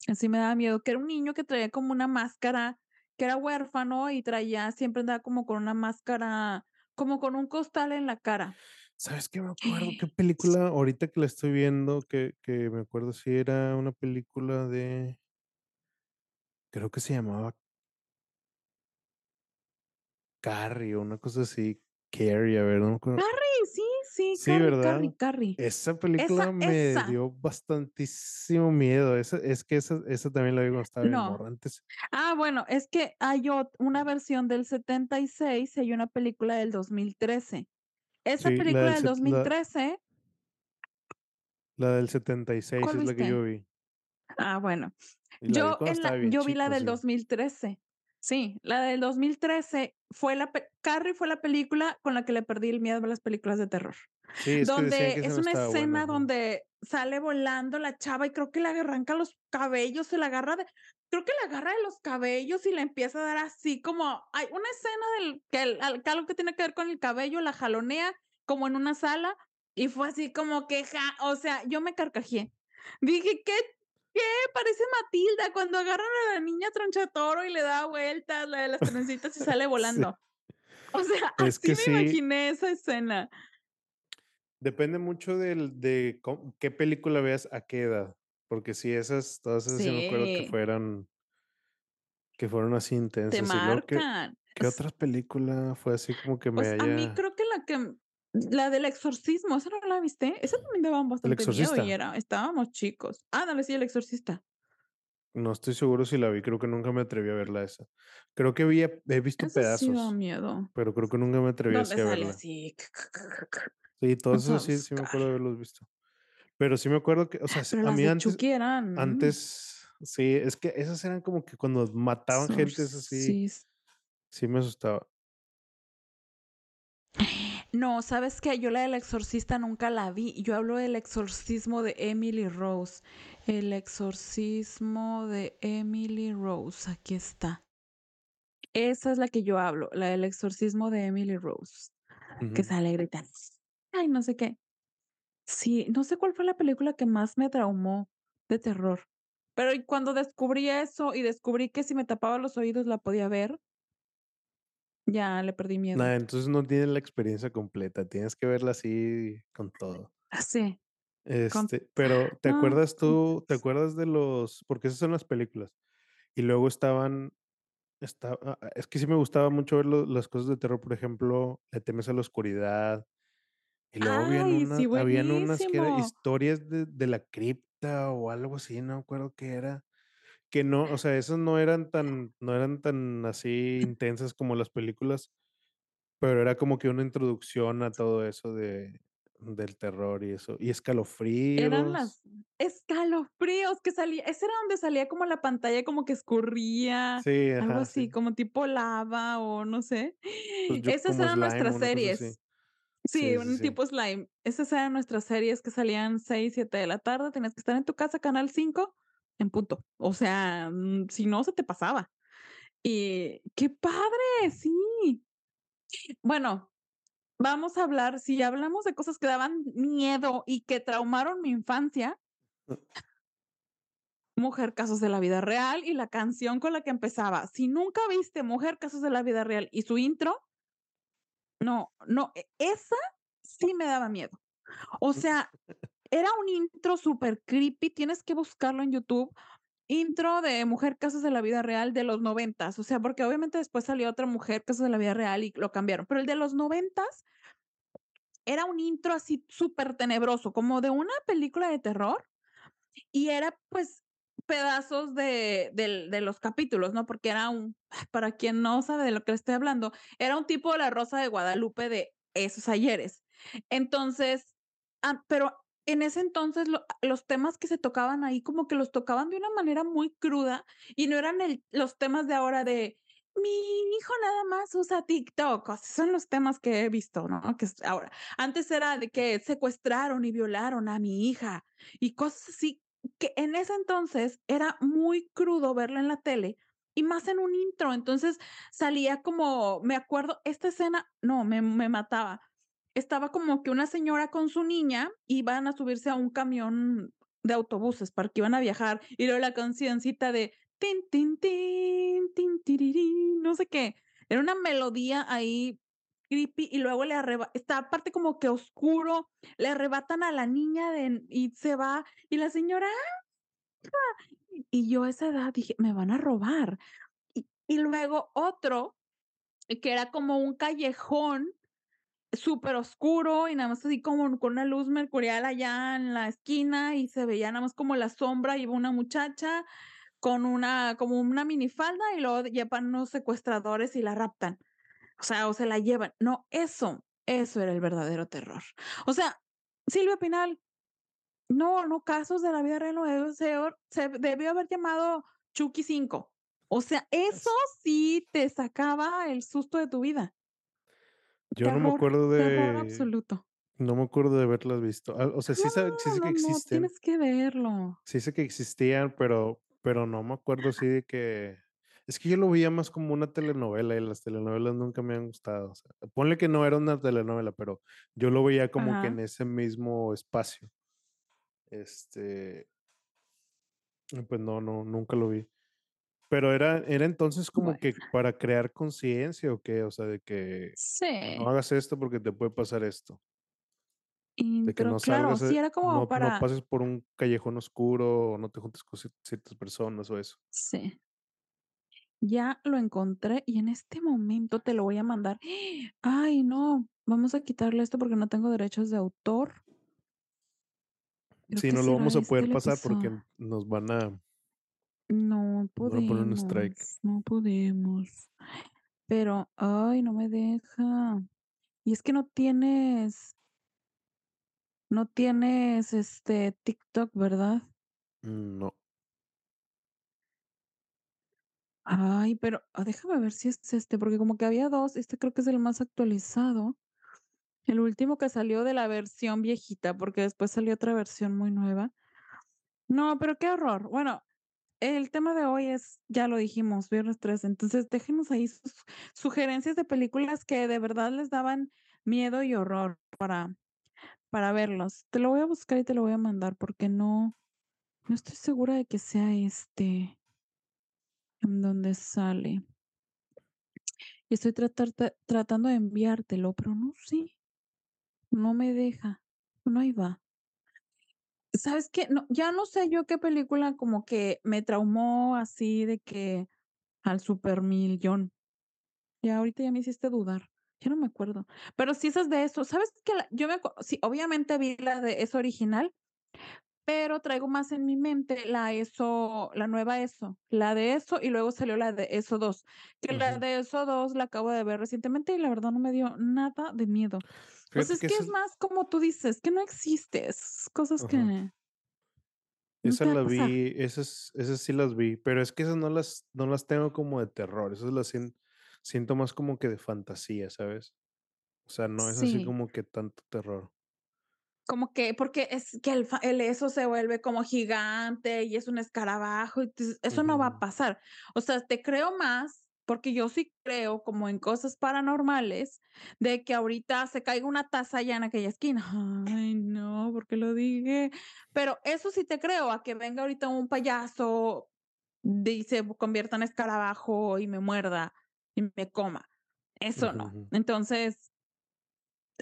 Así me daba miedo, que era un niño que traía como una máscara, que era huérfano y traía siempre andaba como con una máscara, como con un costal en la cara. ¿Sabes qué me acuerdo? ¿Qué película? Ahorita que la estoy viendo, que que me acuerdo si era una película de creo que se llamaba Carrie o una cosa así, Carrie, a ver, no me acuerdo. Carrie, sí, sí, Sí, Carrie, ¿verdad? Carrie, Carrie. Esa película Esa me esa. dio bastantísimo miedo. Esa es que esa esa también la vi cuando estaba No. Antes Ah, bueno, es que hay una versión del 76 y hay una película del 2013. Esa Sí, la película del del set la 2013 la del 76 ¿Cuál es la que viste? yo vi. Ah, bueno. Vi Yo estaba la yo vi la del sí. 2013. Sí, la del 2013 fue la Carrie fue la película con la que le perdí el miedo a las películas de terror. Sí, es que decían que Donde es una escena donde sale volando la chava y creo que le arranca los cabellos, se la agarra de creo que la agarra de los cabellos y le empieza a dar así como hay una escena del que el algo que tiene que ver con el cabello, la jalonea como en una sala y fue así como que ja o sea, yo me carcajeé. Dije: "¿Qué qué? Parece Matilda cuando agarran a la niña tronchatoro y le da vueltas, la de las trencitas y sale Sí. volando". O sea, Es así que me sí imaginé esa escena. Depende mucho del de qué película veas a qué edad, porque sí, esas, todas esas sí me acuerdo que Sí. fueron que fueron así Te intensas. ¿qué marcan. qué S otra película fue así como que me Pues, a mí creo que la que la del exorcismo, ¿esa no la viste? Esa también daba El bastante miedo y era estábamos chicos. Ándale, sí, El exorcista. No estoy seguro si la vi, creo que nunca me atreví a verla esa. Creo que había he visto sí da pedazos, miedo. pero creo que nunca me atreví así a verla. así Sí, a esas sí, sí me acuerdo de haberlos visto. Pero sí me acuerdo que, o sea, s Pero a mí antes eran, mm. antes sí, es que esas eran como que cuando mataban gente, esas sí Exorcis sí me asustaba. No, ¿sabes qué? Yo la del exorcista nunca la vi. Yo hablo del exorcismo de Emily Rose. El exorcismo de Emily Rose, aquí está. Esa es la que yo hablo, la del exorcismo de Emily Rose, que sale gritando, ay, no sé qué. Sí, no sé cuál fue la película que más me traumó de terror, pero cuando descubrí eso y descubrí que si me tapaba los oídos la podía ver ya le perdí miedo. entonces no tienes la experiencia completa, tienes que verla así con todo. Ah, sí, con Este, pero, ¿te acuerdas tú te acuerdas de los? Porque esas son las películas. Y luego estaban esta a a es que sí me gustaba mucho ver lo las cosas de terror, por ejemplo, Le temes a la oscuridad. Y luego habían Ay, sí, habían unas que historias de de la cripta o algo así, no me acuerdo qué era. Que no, o sea, esas no eran tan no eran tan así intensas como las películas, pero era como que una introducción a todo eso de del terror y eso. Y Eran las Escalofríos. Escalofríos que salía ese era donde salía como la pantalla como que escurría, Sí, algo así, sí. como tipo lava o no sé. Pues yo Esas eran slime, nuestras series. Sí, un tipo slime. Esas eran nuestras series que salían 6, 7 de la tarde, tenías que estar en tu casa, canal 5 en punto. O sea, mm, si no, se te pasaba. Y qué padre, sí. Bueno, vamos a hablar, si hablamos de cosas que daban miedo y que traumaron mi infancia Mujer casos de la vida real y la canción con la que empezaba. Si nunca viste Mujer casos de la vida real y su intro no, no, e esa sí me daba miedo. O sea, era un intro super creepy, tienes que buscarlo en YouTube, intro de Mujer casos de la vida real de los noventas, o sea, porque obviamente después salió otra Mujer casos de la vida real y lo cambiaron, pero el de los noventas era un intro así súper tenebroso, como de una película de terror, y era, pues, pedazos de del de los capítulos, ¿no? Porque era un para quien no sabe de lo que le estoy hablando, era un tipo de La Rosa de Guadalupe de esos ayeres. Entonces, ah, pero en ese entonces lo los temas que se tocaban ahí como que los tocaban de una manera muy cruda y no eran los temas de ahora de: "Mi hijo nada más usa TikTok", o son los temas que he visto, ¿no? Que ahora. Antes era de que secuestraron y violaron a mi hija y cosas así, que en ese entonces era muy crudo verlo en la tele y más en un intro. Entonces salía como me acuerdo esta escena, no, me me mataba. Estaba como que una señora con su niña iban a subirse a un camión de autobuses porque iban a viajar, y luego la cancioncita de tin, tin, tin, tin, no sé qué. Era una melodía ahí creepy, y luego le arreba está aparte como que oscuro, le arrebatan a la niña de y se va, y la señora, ¡ah! Y yo a esa edad dije: "Me van a robar". Y luego otro, que era como un callejón superoscuro y nada más así como con una luz mercurial allá en la esquina, y se veía nada más como la sombra, iba una muchacha con una como una minifalda, y luego llevan unos secuestradores y la raptan. O sea, o se la llevan. No, eso, eso era el verdadero terror. O sea, Silvia Pinal, no, no, casos de la vida real, no, seor se debió haber llamado Chucky 5. O sea, eso Es sí te sacaba el susto de tu vida. Yo no me acuerdo terror de absoluto. no me acuerdo de haberlas visto. Ah, o sea, sí sa sí No, sé que no, no, existen. tienes que verlo. Sí sé que existían, pero pero no me acuerdo así de que es que yo lo veía más como una telenovela, y las telenovelas nunca me han gustado, o sea, ponle que no era una telenovela, pero yo lo veía como que en ese mismo espacio. Este pues no, no, nunca lo vi. Pero era era entonces como Bueno. que para crear conciencia, ¿o qué? O sea, de que no hagas esto porque te puede pasar esto. De que no claro, salgas, sí era como no no para pases por un callejón oscuro, o no te juntes con cier ciertas personas, o eso. Sí. Ya lo encontré, y en este momento te lo voy a mandar. Ay, no, vamos a quitarle esto porque no tengo derechos de autor. Creo Sí, no lo vamos a este poder el pasar porque nos van a No a poner un strike. podemos, no podemos. Pero, ay, no me deja. Y es que no tienes no tienes, este, TikTok, ¿verdad? No. Ay, pero, ah, déjame ver si es este, porque como que había 2, este creo que es el más actualizado. El último que salió de la versión viejita, porque después salió otra versión muy nueva. No, pero qué horror. Bueno, el tema de hoy es, ya lo dijimos, Viernes 13, entonces déjenos ahí sus sugerencias de películas que de verdad les daban miedo y horror para para verlos. Te lo voy a buscar y te lo voy a mandar porque no no estoy segura de que sea este en donde sale. Estoy tratar ta tratando de enviártelo, pero no sé. No me deja. No, ahí va. ¿Sabes qué? No, ya no sé yo qué película como que me traumó así de que al supermillón. Ya ahorita ya me hiciste dudar. Ya no me acuerdo. Pero sí esas de eso, ¿sabes qué? La yo me sí, obviamente vi la de Eso original, pero traigo más en mi mente la Eso, la nueva Eso, la de Eso, y luego salió la de Eso 2, que la Ujú. de Eso 2 la acabo de ver recientemente y la verdad no me dio nada de miedo. Fíjate es que es es más como tú dices, que no existe, es cosas Ajá. que Esa la vi, esas esas sí las vi, pero es que esas no las no las tengo como de terror, esas las sien siento más como que de fantasía, ¿sabes? O sea, no es así Sí. como que tanto terror. Como que porque es que el el eso se vuelve como gigante y es un escarabajo, entonces eso no va a pasar. O sea, te creo más, porque yo sí creo como en cosas paranormales, de que ahorita se caiga una taza allá en aquella esquina. Ay, no, ¿por qué lo dije? Pero eso sí te creo, a que venga ahorita un payaso, y se convierta en escarabajo y me muerda y me coma. Eso no. Entonces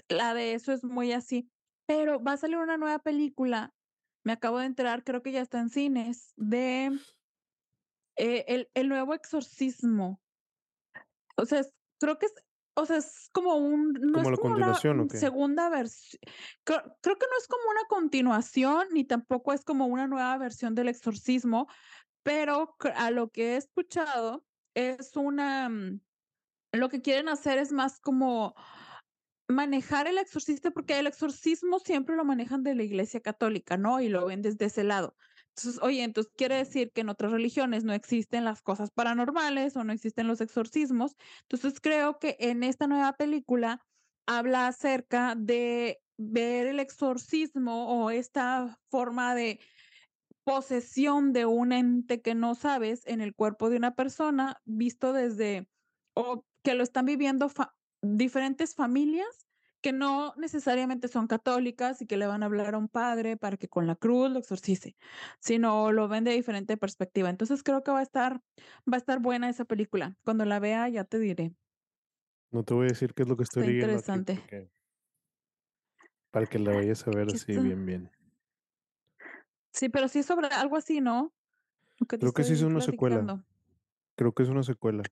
la de Eso es muy así. Pero va a salir una nueva película, me acabo de enterar, creo que ya está en cines, de eh, el el nuevo exorcismo. O sea, creo que es o sea, es como un no ¿Como es la como una, continuación o qué? segunda vers creo creo que no es como una continuación, ni tampoco es como una nueva versión del exorcismo, pero a lo que he escuchado es una, mm, lo que quieren hacer es más como manejar el exorcista, porque el exorcismo siempre lo manejan de la Iglesia católica, ¿no? Y lo ven desde ese lado. Entonces, oye, entonces quiere decir que en otras religiones no existen las cosas paranormales o no existen los exorcismos. Entonces, creo que en esta nueva película habla acerca de ver el exorcismo o esta forma de posesión de un ente que no sabes en el cuerpo de una persona, visto desde o que lo están viviendo fa diferentes familias que no necesariamente son católicas y que le van a hablar a un padre para que con la cruz lo exorcice, sino lo ven de diferente perspectiva. Entonces, creo que va a estar va a estar buena esa película. Cuando la vea, ya te diré. No te voy a decir qué es lo que estoy Está leyendo aquí interesante. porque para que la vayas a ver ¿Qué así está? bien, bien. Sí, pero sí es sobre algo así, ¿no? Creo que sí es una secuela. Creo que es una secuela.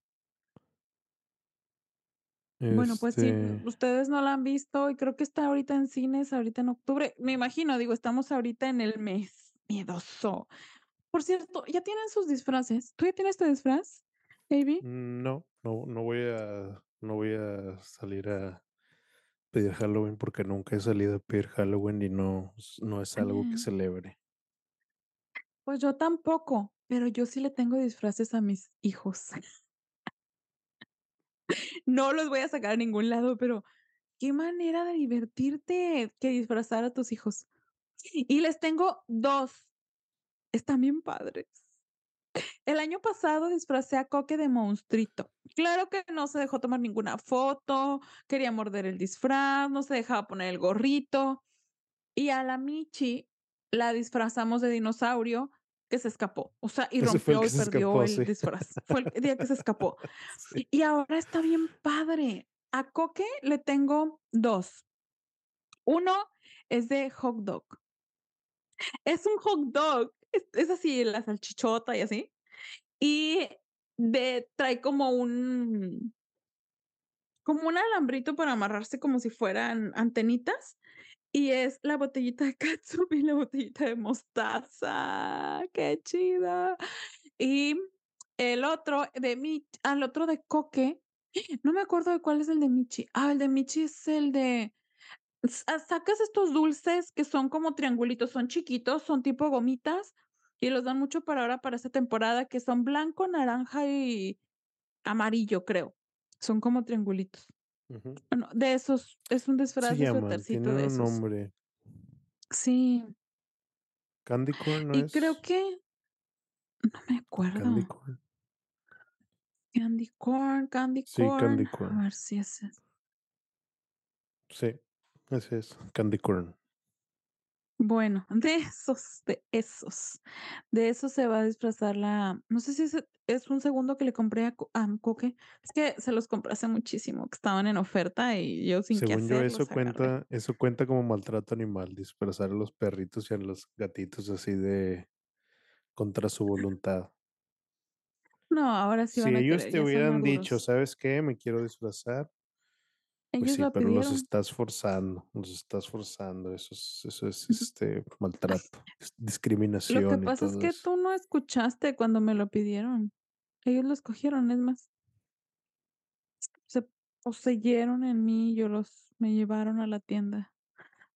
Bueno, pues si Este, ustedes no la han visto y creo que está ahorita en cines, ahorita en octubre, me imagino, digo, estamos ahorita en el mes miedoso. Por cierto, ¿ya tienen sus disfraces? ¿Tú ya tienes tu disfraz, Baby? no, no, no voy a, no voy a salir a pedir Halloween porque nunca he salido a pedir Halloween y no, no es algo que Ah, celebre. pues yo tampoco, pero yo sí le tengo disfraces a mis hijos. No los voy a sacar a ningún lado, pero qué manera de divertirte que disfrazar a tus hijos. Y les tengo 2, están bien padres. El año pasado disfracé a Coque de monstruito. Claro que no se dejó tomar ninguna foto, quería morder el disfraz, no se dejaba poner el gorrito. Y a la Michi la disfrazamos de dinosaurio que se escapó, o sea, y Ese rompió y perdió escapó, el sí. disfraz. Fue el día que se escapó. Sí. Y ahora está bien padre. A Coque le tengo 2. Uno es de hot dog. Es un hot dog, es, es así, la salchichota y así. Y de, trae como un, como un alambrito para amarrarse como si fueran antenitas. Y es la botellita de catsup y la botellita de mostaza. ¡Qué chida! Y el otro de Michi, al otro de Coque, no me acuerdo de cuál es el de Michi. Ah, el de Michi es el de sa- sacas estos dulces que son como triangulitos, son chiquitos, son tipo gomitas y los dan mucho para ahora, para esta temporada, que son blanco, naranja y amarillo, creo. Son como triangulitos. Bueno, de esos, es un ¿Cómo se disfraz de suétercito de un esos. nombre. Sí, Candy corn no y creo es que, no me candy acuerdo. corn. Candy corn, candy Sí, candy corn. A corn. ver si es ese. Sí, ese es candy corn. Bueno, de esos, de esos, de esos se va a disfrazar la, no sé si es, es un segundo que le compré a, Co- a Coque, es que se los compré hace muchísimo, que estaban en oferta y yo sin Según yo, hacer eso los agarré. cuenta, eso cuenta como maltrato animal, dispersar a los perritos y a los gatitos así de contra su voluntad. No, ahora sí Si van a ellos querer, te ya son hubieran dicho. ¿sabes qué? Me quiero disfrazar, pues Ellos sí, pero los estás forzando, los estás forzando, eso es, eso es este maltrato, es Lo que discriminación pasa es que eso. tú no escuchaste cuando me lo pidieron. Ellos lo escogieron, es más, se poseyeron en mí, yo los me llevaron a la tienda.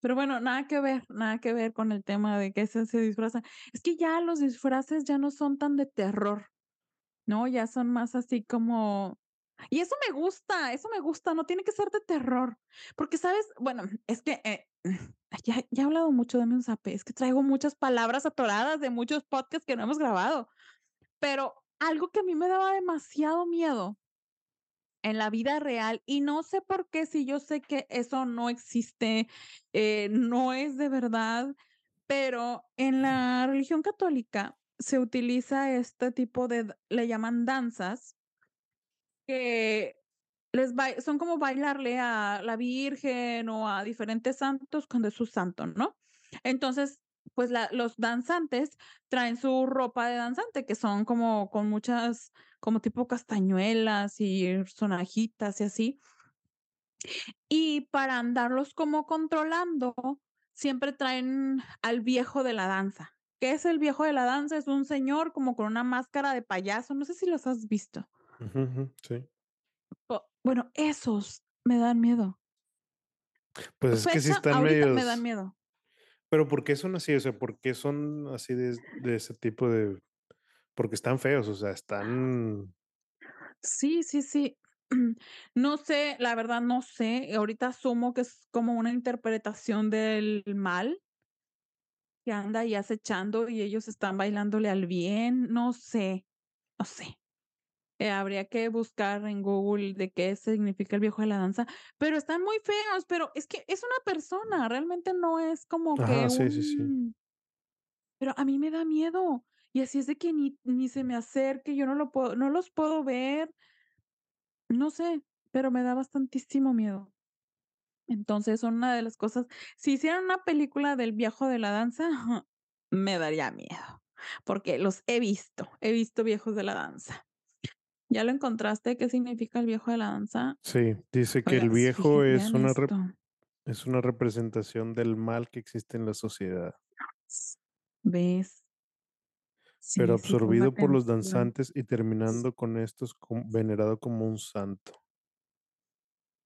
Pero bueno, nada que ver, nada que ver con el tema de que se, se disfrazan. Es que ya los disfraces ya no son tan de terror, ¿no? Ya son más así como... Y eso me gusta, eso me gusta, no tiene que ser de terror. Porque, ¿sabes? Bueno, es que eh, ya, ya he hablado mucho de un zape, es que traigo muchas palabras atoradas de muchos podcasts que no hemos grabado, pero algo que a mí me daba demasiado miedo en la vida real y no sé por qué, si yo sé que eso no existe, eh, no es de verdad, pero en la religión católica se utiliza este tipo de, le llaman danzas, que les son como bailarle a la Virgen o a diferentes santos cuando es su santo, ¿no? Entonces, pues la- los danzantes traen su ropa de danzante, que son como con muchas, como tipo castañuelas y sonajitas y así. Y para andarlos como controlando, siempre traen al viejo de la danza. ¿Qué es el viejo de la danza? Es un señor como con una máscara de payaso, no sé si los has visto. Sí. Bueno, esos me dan miedo. Pues es que sí están ahorita me dan medios miedo. pero, ¿por qué son así? O sea, ¿por qué son así de de ese tipo de? Porque están feos, o sea, están Sí, sí, sí. No sé, la verdad no sé, ahorita asumo que es como una interpretación del mal que anda ahí acechando y ellos están bailándole al bien, no sé, no sé. Eh, habría que buscar en Google de qué significa el viejo de la danza, pero están muy feos, pero es que es una persona, realmente no es como que Ajá, sí, sí, sí. un pero a mí me da miedo, y así es de que ni ni se me acerque, yo no lo puedo no los puedo ver. No sé, pero me da bastantísimo miedo. Entonces, son una de las cosas si hicieran una película del viejo de la danza, me daría miedo, porque los he visto, he visto viejos de la danza. ¿Ya lo encontraste qué significa el viejo de la danza? Sí, dice que el viejo es una rep es una representación del mal que existe en la sociedad. ¿Ves? Pero sí, absorbido por los danzantes y terminando con estos venerado como un santo.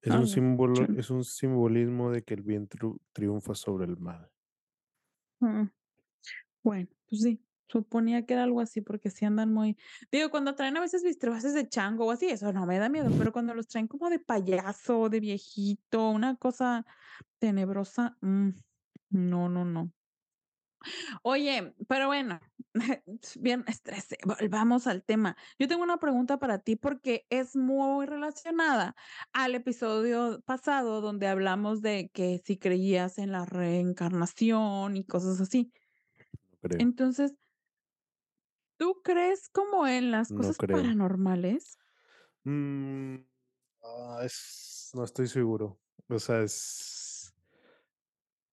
Es un Algo símbolo es un simbolismo de que el bien triu triunfa sobre el mal. Mm. Bueno, pues sí, suponía que era algo así, porque sí andan muy digo, cuando traen a veces disfraces de chango o así, eso no me da miedo, pero cuando los traen como de payaso, de viejito, una cosa tenebrosa, mm, no, no, no. Oye, pero bueno, viernes 13, volvamos al tema. Yo tengo una pregunta para ti, porque es muy relacionada al episodio pasado, donde hablamos de que si creías en la reencarnación y cosas así. Creo. Entonces ¿tú crees como en las cosas paranormales? Mm, ah, es no estoy seguro. O sea, es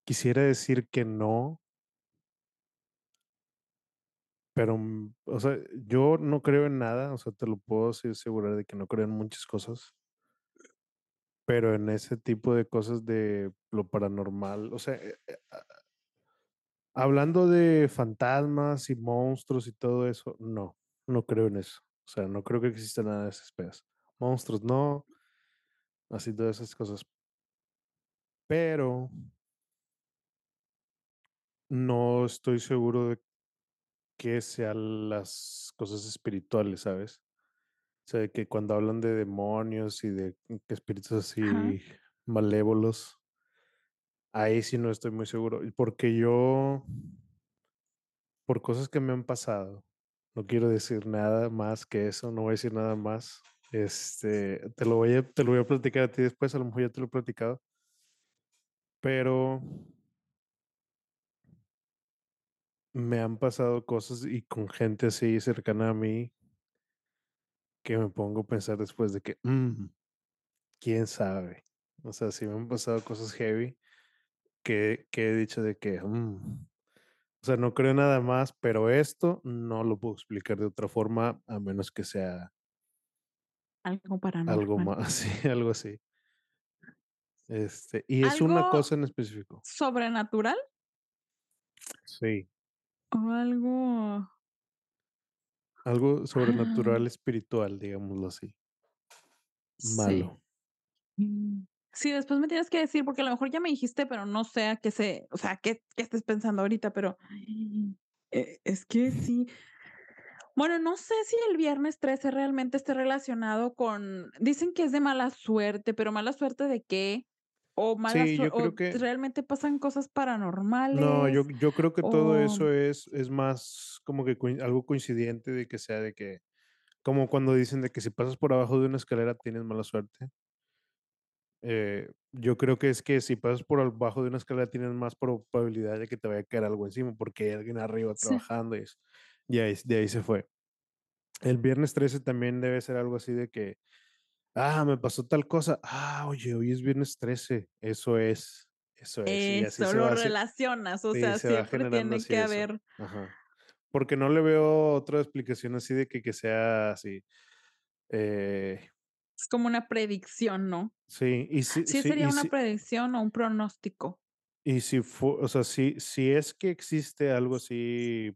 quisiera decir que no pero, mm, o sea, yo no creo en nada, o sea, te lo puedo asegurar de que no creo en muchas cosas. Pero en ese tipo de cosas de lo paranormal, o sea, eh eh, ah hablando de fantasmas y monstruos y todo eso, no, no creo en eso. O sea, no creo que exista nada de esas especies. Monstruos, no. Así todas esas cosas. Pero no estoy seguro de qué sean las cosas espirituales, ¿sabes? O sea, de que cuando hablan de demonios y de que espíritus Ajá. así malévolos ahí sí no estoy muy seguro. Porque yo por cosas que me han pasado, no quiero decir nada más que eso, no voy a decir nada más. Este, te lo voy a te lo voy a platicar a ti después, a lo mejor ya te lo he platicado. Pero me han pasado cosas y con gente así cercana a mí que me pongo a pensar después de que, mm, quién sabe. O sea, sí me han pasado cosas heavy que que he dicho de que, mm, o sea, no creo nada más, pero esto no lo puedo explicar de otra forma, a menos que sea Algo algo paranormal. más, sí, algo así. Este, y es una ¿Algo cosa en específico. sobrenatural? Sí. O algo Algo Ah. sobrenatural espiritual, digámoslo así. Sí. Malo. Mm, sí, después me tienes que decir, porque a lo mejor ya me dijiste, pero no sé a qué se o sea, qué qué estés pensando ahorita, pero, eh, es que sí. Bueno, no sé si el viernes 13 realmente esté relacionado con dicen que es de mala suerte, pero, ¿mala suerte de qué? O mala Sí, sue yo o creo que realmente pasan cosas No, yo paranormales, yo creo que todo eso es es más como que algo coincidente de que sea de que como cuando dicen de que si pasas por abajo de una escalera tienes mala suerte. Eh, yo creo que es que si pasas por abajo de una escalera tienes más probabilidad de que te vaya a caer algo encima, porque hay alguien arriba Sí. trabajando y es y ahí de ahí se fue. El viernes 13 también debe ser algo así de que: "Ah, me pasó tal cosa. Ah, oye, hoy es viernes 13". Eso es, eso es. Y así Eso, se lo va relacionas, o sí, sea, se siempre tiene que eso. haber Ajá. Porque no le veo otra explicación así de que que sea así, eh Es como una predicción, ¿no? Sí, y sí Sí, sí, sería y una sí predicción o un pronóstico. y si fu o sea, si si es que existe algo así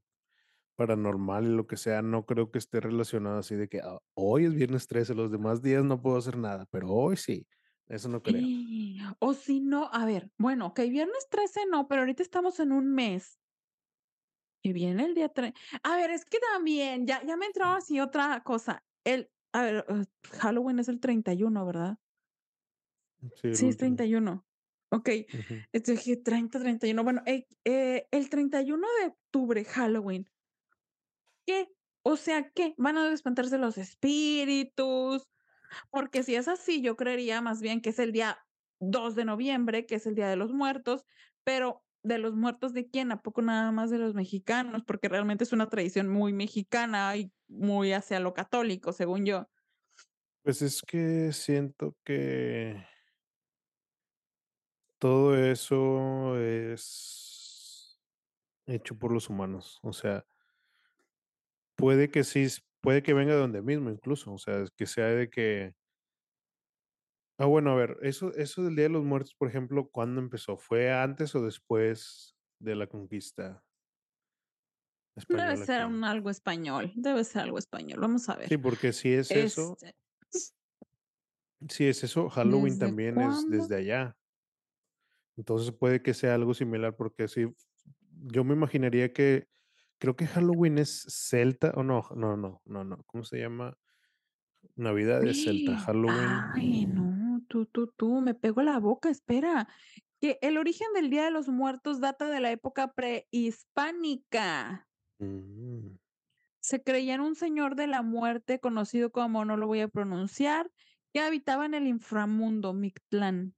paranormal y lo que sea, no creo que esté relacionado así de que: "Ah, hoy es viernes 13, los demás días no puedo hacer nada, pero hoy sí". eso no creo. O si no, a ver, bueno, okey, viernes 13 no, pero ahorita estamos en un mes. Y viene el día tre a ver, es que también ya ya me entraba así otra cosa. El a ver, uh, Halloween es el 31, ¿verdad? Sí, el Sí, es último. 31. Okey, Ujú. entonces dije 30, 31, bueno, eh, eh, el 31 de octubre, Halloween, ¿qué? O sea, ¿qué? ¿Van a espantarse los espíritus? Porque si es así, yo creería más bien que es el día 2 de noviembre, que es el Día de los Muertos, pero, ¿de los muertos de quién? ¿A poco nada más de los mexicanos? Porque realmente es una tradición muy mexicana y muy hacia lo católico, según yo. Pues es que siento que todo eso es hecho por los humanos. O sea, puede que sí, puede que venga de donde mismo incluso, o sea, que sea de que Ah, bueno, a ver, eso eso del Día de los Muertos, por ejemplo, ¿cuándo empezó? ¿Fue antes o después de la conquista Debe ser aquí? un algo español, debe ser algo español. Vamos a Sí, ver. porque si es eso Este si es eso, Halloween ¿Desde también es desde allá. Entonces, puede que sea algo similar, porque sí, yo me imaginaría que creo que Halloween es celta, o no, no, no, no, no, ¿cómo se llama? Navidad es celta, Halloween Ay, no, tú tú tú, me pego la boca, espera, que el origen del Día de los Muertos data de la época prehispánica. Mm. Se creía en un señor de la muerte conocido como, no lo voy a pronunciar, que habitaba en el inframundo, Mictlán.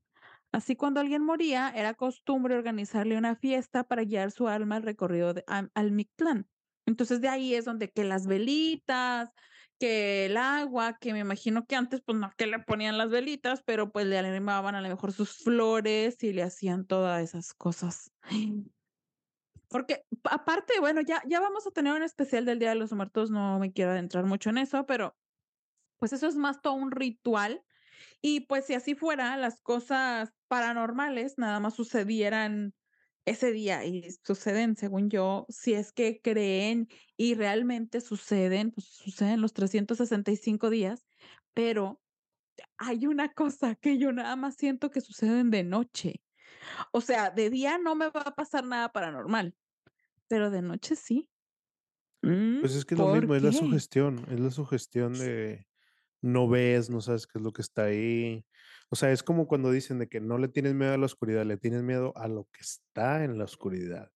Así, cuando alguien moría, era costumbre organizarle una fiesta para guiar su alma al recorrido de al Mictlán. Entonces, de ahí es donde que las velitas, que el agua, que me imagino que antes, pues, no que le ponían las velitas, pero, pues, le arrimaban a lo mejor sus flores y le hacían todas esas cosas. Porque aparte, bueno, ya ya vamos a tener un especial del Día de los Muertos, no me quiero adentrar mucho en eso, pero, pues, eso es más todo un ritual. Y, pues, si así fuera, las cosas paranormales nada más sucedieran ese día y suceden, según yo, si es que creen y realmente suceden, pues, suceden los 365 días, pero hay una cosa que yo nada más siento que suceden de noche. O sea, de día no me va a pasar nada paranormal, pero de noche sí. Mm, Pues, es que es lo ¿por mismo, es la sugestión, es la sugestión de no ves, no sabes qué es lo que está ahí. O sea, es como cuando dicen de que no le tienes miedo a la oscuridad, le tienes miedo a lo que está en la oscuridad.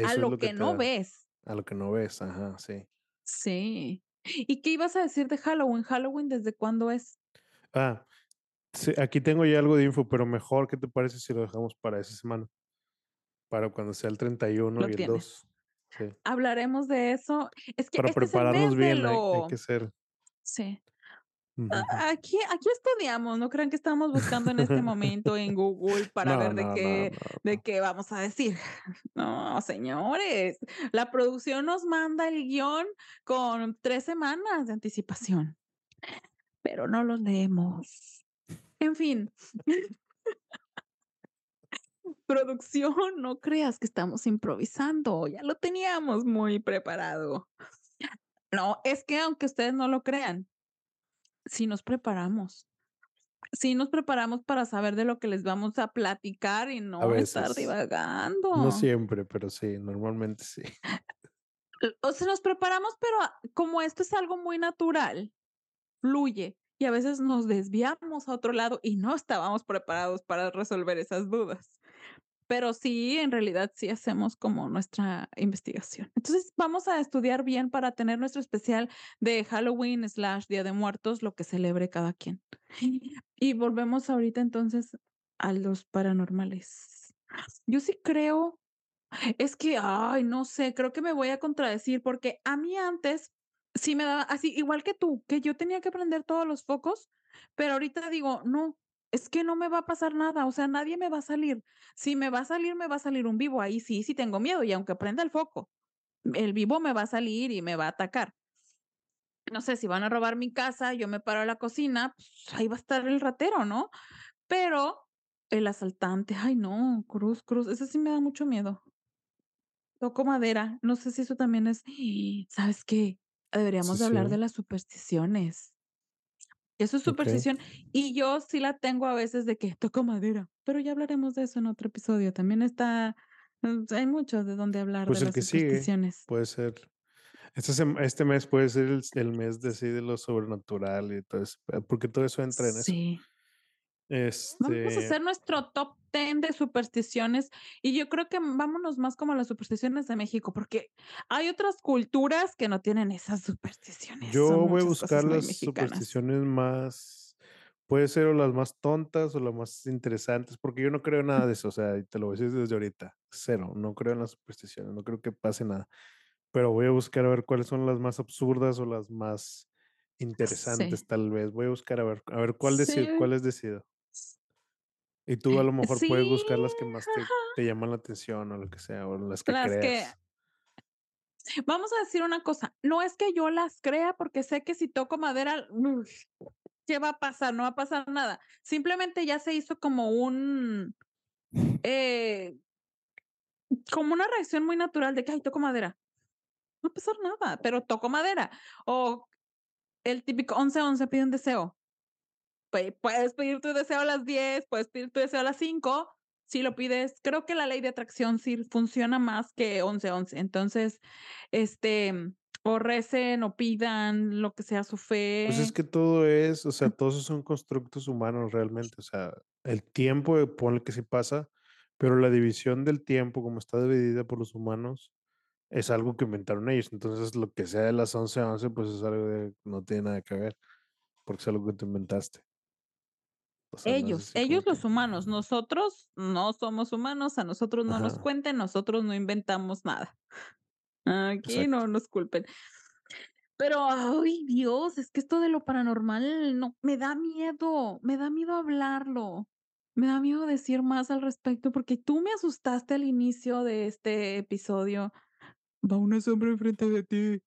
A Eso lo lo que no da, ves. a lo que no ves, ajá, sí. Sí. ¿Y qué ibas a decir de Halloween? ¿Halloween desde cuándo es? Ah, sí, aquí tengo ya algo de info, pero mejor, ¿qué te parece si lo dejamos para esa semana? Para cuando sea el 31 Lo y el tienes. 2, sí. Hablaremos de eso. Es que Para este prepararnos bien, hay que ser sí. Aquí aquí estudiamos, no crean que estamos buscando en este momento en Google para No, ver de no, qué no, de qué vamos a decir. No, señores, la producción nos manda el guion con 3 semanas de anticipación. Pero no los leemos. En fin. Producción, no creas que estamos improvisando, ya lo teníamos muy preparado. No, es que aunque ustedes no lo crean sí nos preparamos. Sí nos preparamos para saber de lo que les vamos a platicar y no estar veces. No divagando. siempre, pero sí, normalmente sí. O sea, nos preparamos, pero, como esto es algo muy natural, fluye, y a veces nos desviamos a otro lado y no estábamos preparados para resolver esas dudas. Pero sí, en realidad sí hacemos como nuestra investigación. Entonces, vamos a estudiar bien para tener nuestro especial de Halloween/Día de Muertos, lo que celebre cada quien. Y volvemos ahorita entonces a los paranormales. Yo sí creo es que, ay, no sé, creo que me voy a contradecir, porque a mí antes sí me daba así, igual que tú, que yo tenía que prender todos los focos, pero ahorita digo: "No, es que no me va a pasar nada, o sea, nadie me va a salir. Si me va a salir, me va a salir un vivo, ahí sí, sí tengo miedo, y aunque prenda el foco, el vivo me va a salir y me va a atacar". No sé, si van a robar mi casa, yo me paro a la cocina, pues, ahí va a estar el ratero, ¿no? Pero el asaltante, ay no, cruz, cruz, ese sí me da mucho miedo. Toco madera, no sé si eso también es ¿sabes qué? Sí, Deberíamos de hablar de las supersticiones. Eso es superstición, y yo sí la tengo a veces de que toco madera, pero ya hablaremos de eso en otro episodio. También está, mm, hay mucho de dónde hablar de Pues el las que sigue supersticiones. puede ser este este mes puede ser el el mes de así de lo sobrenatural y todo eso, eh, porque todo eso entra en eso. Sí. Vamos a Este hacer nuestro top 10 de supersticiones, y yo creo que vámonos más como las supersticiones de México, porque hay otras culturas que no tienen esas supersticiones, son Yo voy a buscar las supersticiones más puede ser o las más tontas o las más interesantes, porque yo no creo en nada de eso, o sea, te lo voy a decir desde ahorita, cero, no creo en las supersticiones, no creo que pase nada, pero voy a buscar a ver cuáles son las más absurdas o las más Sí. interesantes, tal vez. Voy a buscar a ver a ver cuál decido Sí. cuáles decido. Y tú a lo mejor puedes buscar las que más te llaman la atención o lo que sea, o las que Las que creas. vamos a decir una cosa, no es que yo las crea, porque sé que si toco madera, uy, ¿qué va a pasar? No va a pasar nada. Simplemente ya se hizo como un, eh como una reacción muy natural de que: "Ay, toco madera". No va a pasar nada, pero toco madera. O el típico 11, 11, pide un deseo. Pue puedes pedir tu deseo a las 10, puedes pedir tu deseo a las 5, si lo pides creo que la ley de atracción sí funciona más que 11, 11. Entonces, este, o recen o pidan lo que sea su Pues es fe. que todo es, o sea, todos son constructos humanos realmente, o sea, el tiempo, eh, ponle que sí pasa, pero la división del tiempo, como está dividida por los humanos, es algo que inventaron ellos. Entonces, lo que sea de las 11, 11, pues es algo de no tiene nada que ver, porque es algo que tú inventaste. O sea, Ellos, ellos que los humanos, nosotros no somos humanos, a nosotros no nos cuenten, nosotros no inventamos nada. Aquí Exacto. no nos culpen. Pero, ay, Dios, es que esto de lo paranormal no me da miedo, me da miedo hablarlo. Me da miedo decir más al respecto, porque tú me asustaste al inicio de este episodio. Va una sombra enfrente de ti.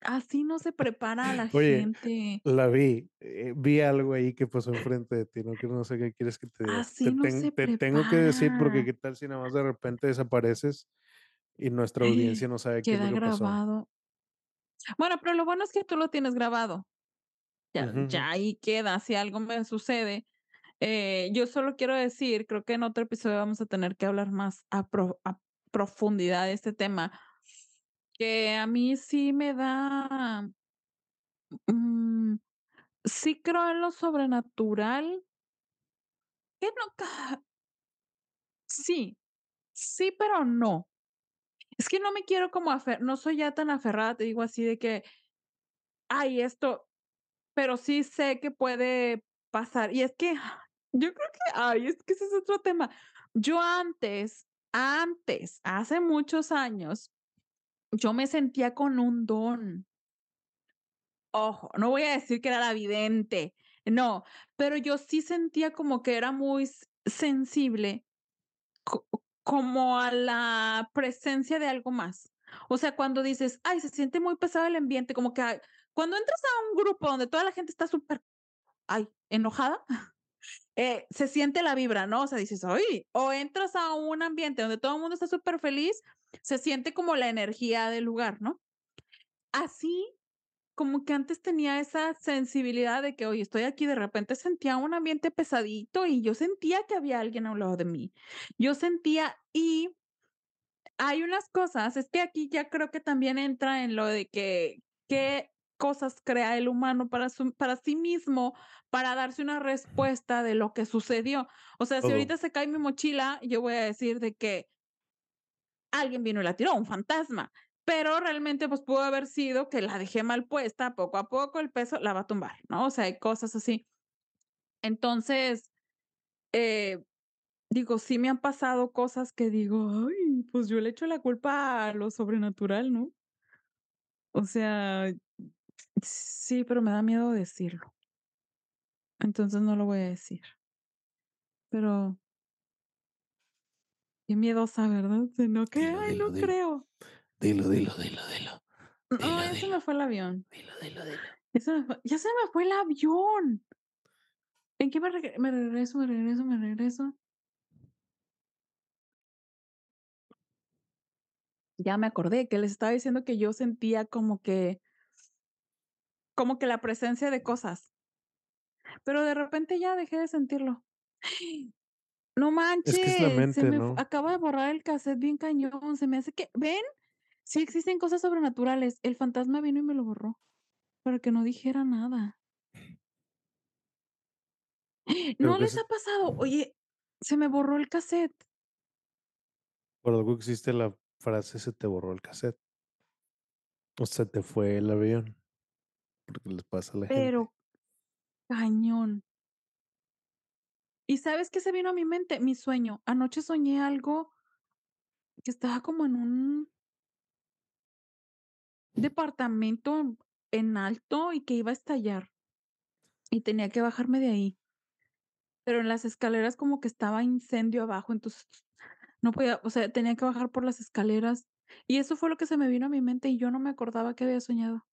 Así no se prepara a la Oye, gente. la vi, eh, vi algo ahí que pasó enfrente de ti, no que no sé qué quieres que te diga. Te Así no ten se te tengo que decir, porque qué tal si nada más de repente desapareces y nuestra audiencia no sabe qué es lo Queda que pasó. grabado. Bueno, pero lo bueno es que tú lo tienes grabado. Ya Ujú, ujú. ya ahí queda, si algo me sucede. Eh, yo solo quiero decir, creo que en otro episodio vamos a tener que hablar más a pro a profundidad de este tema, que a mí sí me da mm, sí creo en lo sobrenatural. Que no Sí, sí, pero no. Es que no me quiero como afe no soy ya tan aferrada, te digo así de que ay, esto, pero sí sé que puede pasar. Y es que yo creo que, ay, es que ese es otro tema. Yo antes, antes, hace muchos años, yo me sentía con un don. Ojo, no voy a decir que era la vidente, no, pero yo sí sentía como que era muy sensible co como a la presencia de algo más. O sea, cuando dices: "Ay, se siente muy pesado el ambiente", como que, cuando entras a un grupo donde toda la gente está súper, ay, enojada, eh, se siente la vibra, ¿no? O sea, dices: "Ay", o entras a un ambiente donde todo el mundo está superfeliz, se siente como la energía del lugar, ¿no? Así, como que antes tenía esa sensibilidad de que: "Oye, estoy aquí", de repente sentía un ambiente pesadito y yo sentía que había alguien a un lado de mí. Yo sentía y hay unas cosas, es que aquí ya creo que también entra en lo de que, qué cosas crea el humano para su para sí mismo, para darse una respuesta de lo que sucedió. O sea, si ahorita se cae mi mochila, yo voy a decir de que alguien vino y la tiró, un fantasma, pero realmente, pues, pudo haber sido que la dejé mal puesta, poco a poco el peso la va a tumbar, ¿no? O sea, hay cosas así. Entonces, eh, digo, sí me han pasado cosas que digo: "Ay, pues yo le echo la culpa a lo sobrenatural", ¿no? O sea, sí, pero me da miedo decirlo. Entonces, no lo voy a decir. Pero qué miedosa, ¿verdad? De no que: Dilo, "Ay, dilo, no dilo. creo". Dilo, dilo, dilo, dilo. No, ya se me fue el avión. Dilo, dilo, dilo. Ya se me fue ya se me fue el avión. ¿En qué me regre me regreso, me regreso, me regreso? Ya me acordé, que les estaba diciendo que yo sentía como que como que la presencia de cosas. pero de repente ya dejé de sentirlo. No Es que es la manches, se me acaba de borrar el cassette bien cañón, se me hace que ¿ven? Sí existen cosas sobrenaturales. El fantasma vino y me lo borró, para que no dijera nada. Creo ¿No que les es ha pasado? Oye, se me borró el cassette. por algo existe la frase: "Se te borró el cassette". O se te fue el avión, porque les pasa a la gente. Pero cañón. ¿Y sabes qué se vino a mi mente? Mi sueño. Anoche soñé algo que estaba como en un departamento en alto y que iba a estallar. Y tenía que bajarme de ahí. Pero en las escaleras como que estaba incendio abajo, entonces no podía, o sea, tenía que bajar por las escaleras. Y eso fue lo que se me vino a mi mente y yo no me acordaba que había soñado.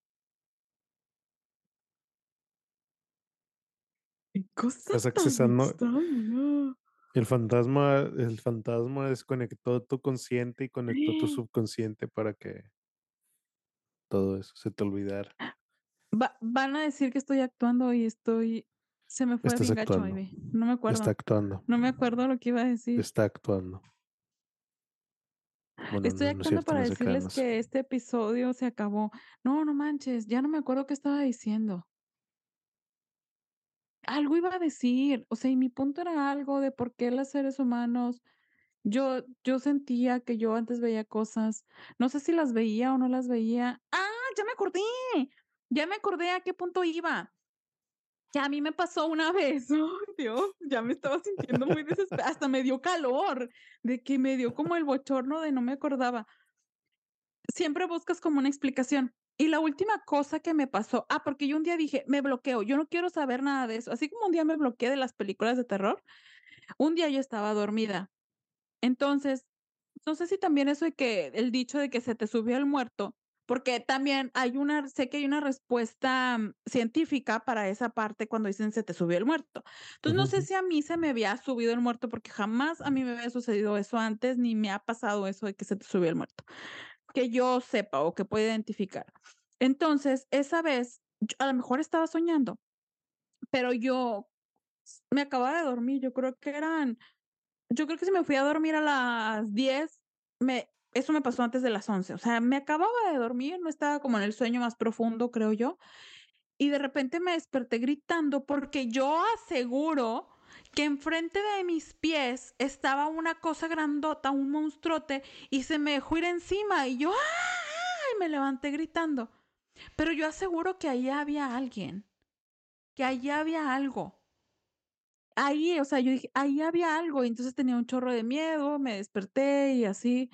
Cosa Estás accesando extraña. el fantasma el fantasma desconectó tu consciente y conectó tu subconsciente para que todo eso se te olvidara. Va van a decir que estoy actuando y estoy se me fue Estás bien gacho, baby. No me está acuerdo. actuando, No me acuerdo lo que iba a decir. está actuando. Bueno, Estoy no, no es actuando cierto, para no decirles que este episodio se acabó. No, no manches, ya no me acuerdo qué estaba diciendo. Algo iba a decir, o sea, y mi punto era algo de por qué los seres humanos yo yo sentía que yo antes veía cosas, no sé si las veía o no las veía. ¡Ah, ya me acordé! Ya me acordé a qué punto iba. Que a mí me pasó una vez, ay Dios, ya me estaba sintiendo muy desesperada, hasta me dio calor, de que me dio como el bochorno de no me acordaba. Siempre buscas como una explicación. Y la última cosa que me pasó ah, porque yo un día dije: "Me bloqueo, yo no quiero saber nada de eso". Así como un día me bloqueé de las películas de terror, un día yo estaba dormida. Entonces, no sé si también eso de que el dicho de que se te subió el muerto, porque también hay una sé que hay una respuesta, mm, científica para esa parte cuando dicen: "Se te subió el muerto". Entonces, no sé si a mí se me había subido el muerto, porque jamás a mí me había sucedido eso antes, ni me ha pasado eso de que se te subió el muerto, que yo sepa o que pueda identificar. Entonces, esa vez, yo a lo mejor estaba soñando, pero yo me acababa de dormir, yo creo que eran yo creo que si me fui a dormir a las 10, me eso me pasó antes de las 11, o sea, me acababa de dormir, no estaba como en el sueño más profundo, creo yo, y de repente me desperté gritando, porque yo aseguro que enfrente de mis pies estaba una cosa grandota, un monstruote, y se me dejó ir encima, y yo, ¡ay! Me levanté gritando. Pero yo aseguro que ahí había alguien, que allí había algo. Ahí, o sea, yo dije: "Ahí había algo", y entonces tenía un chorro de miedo, me desperté y así.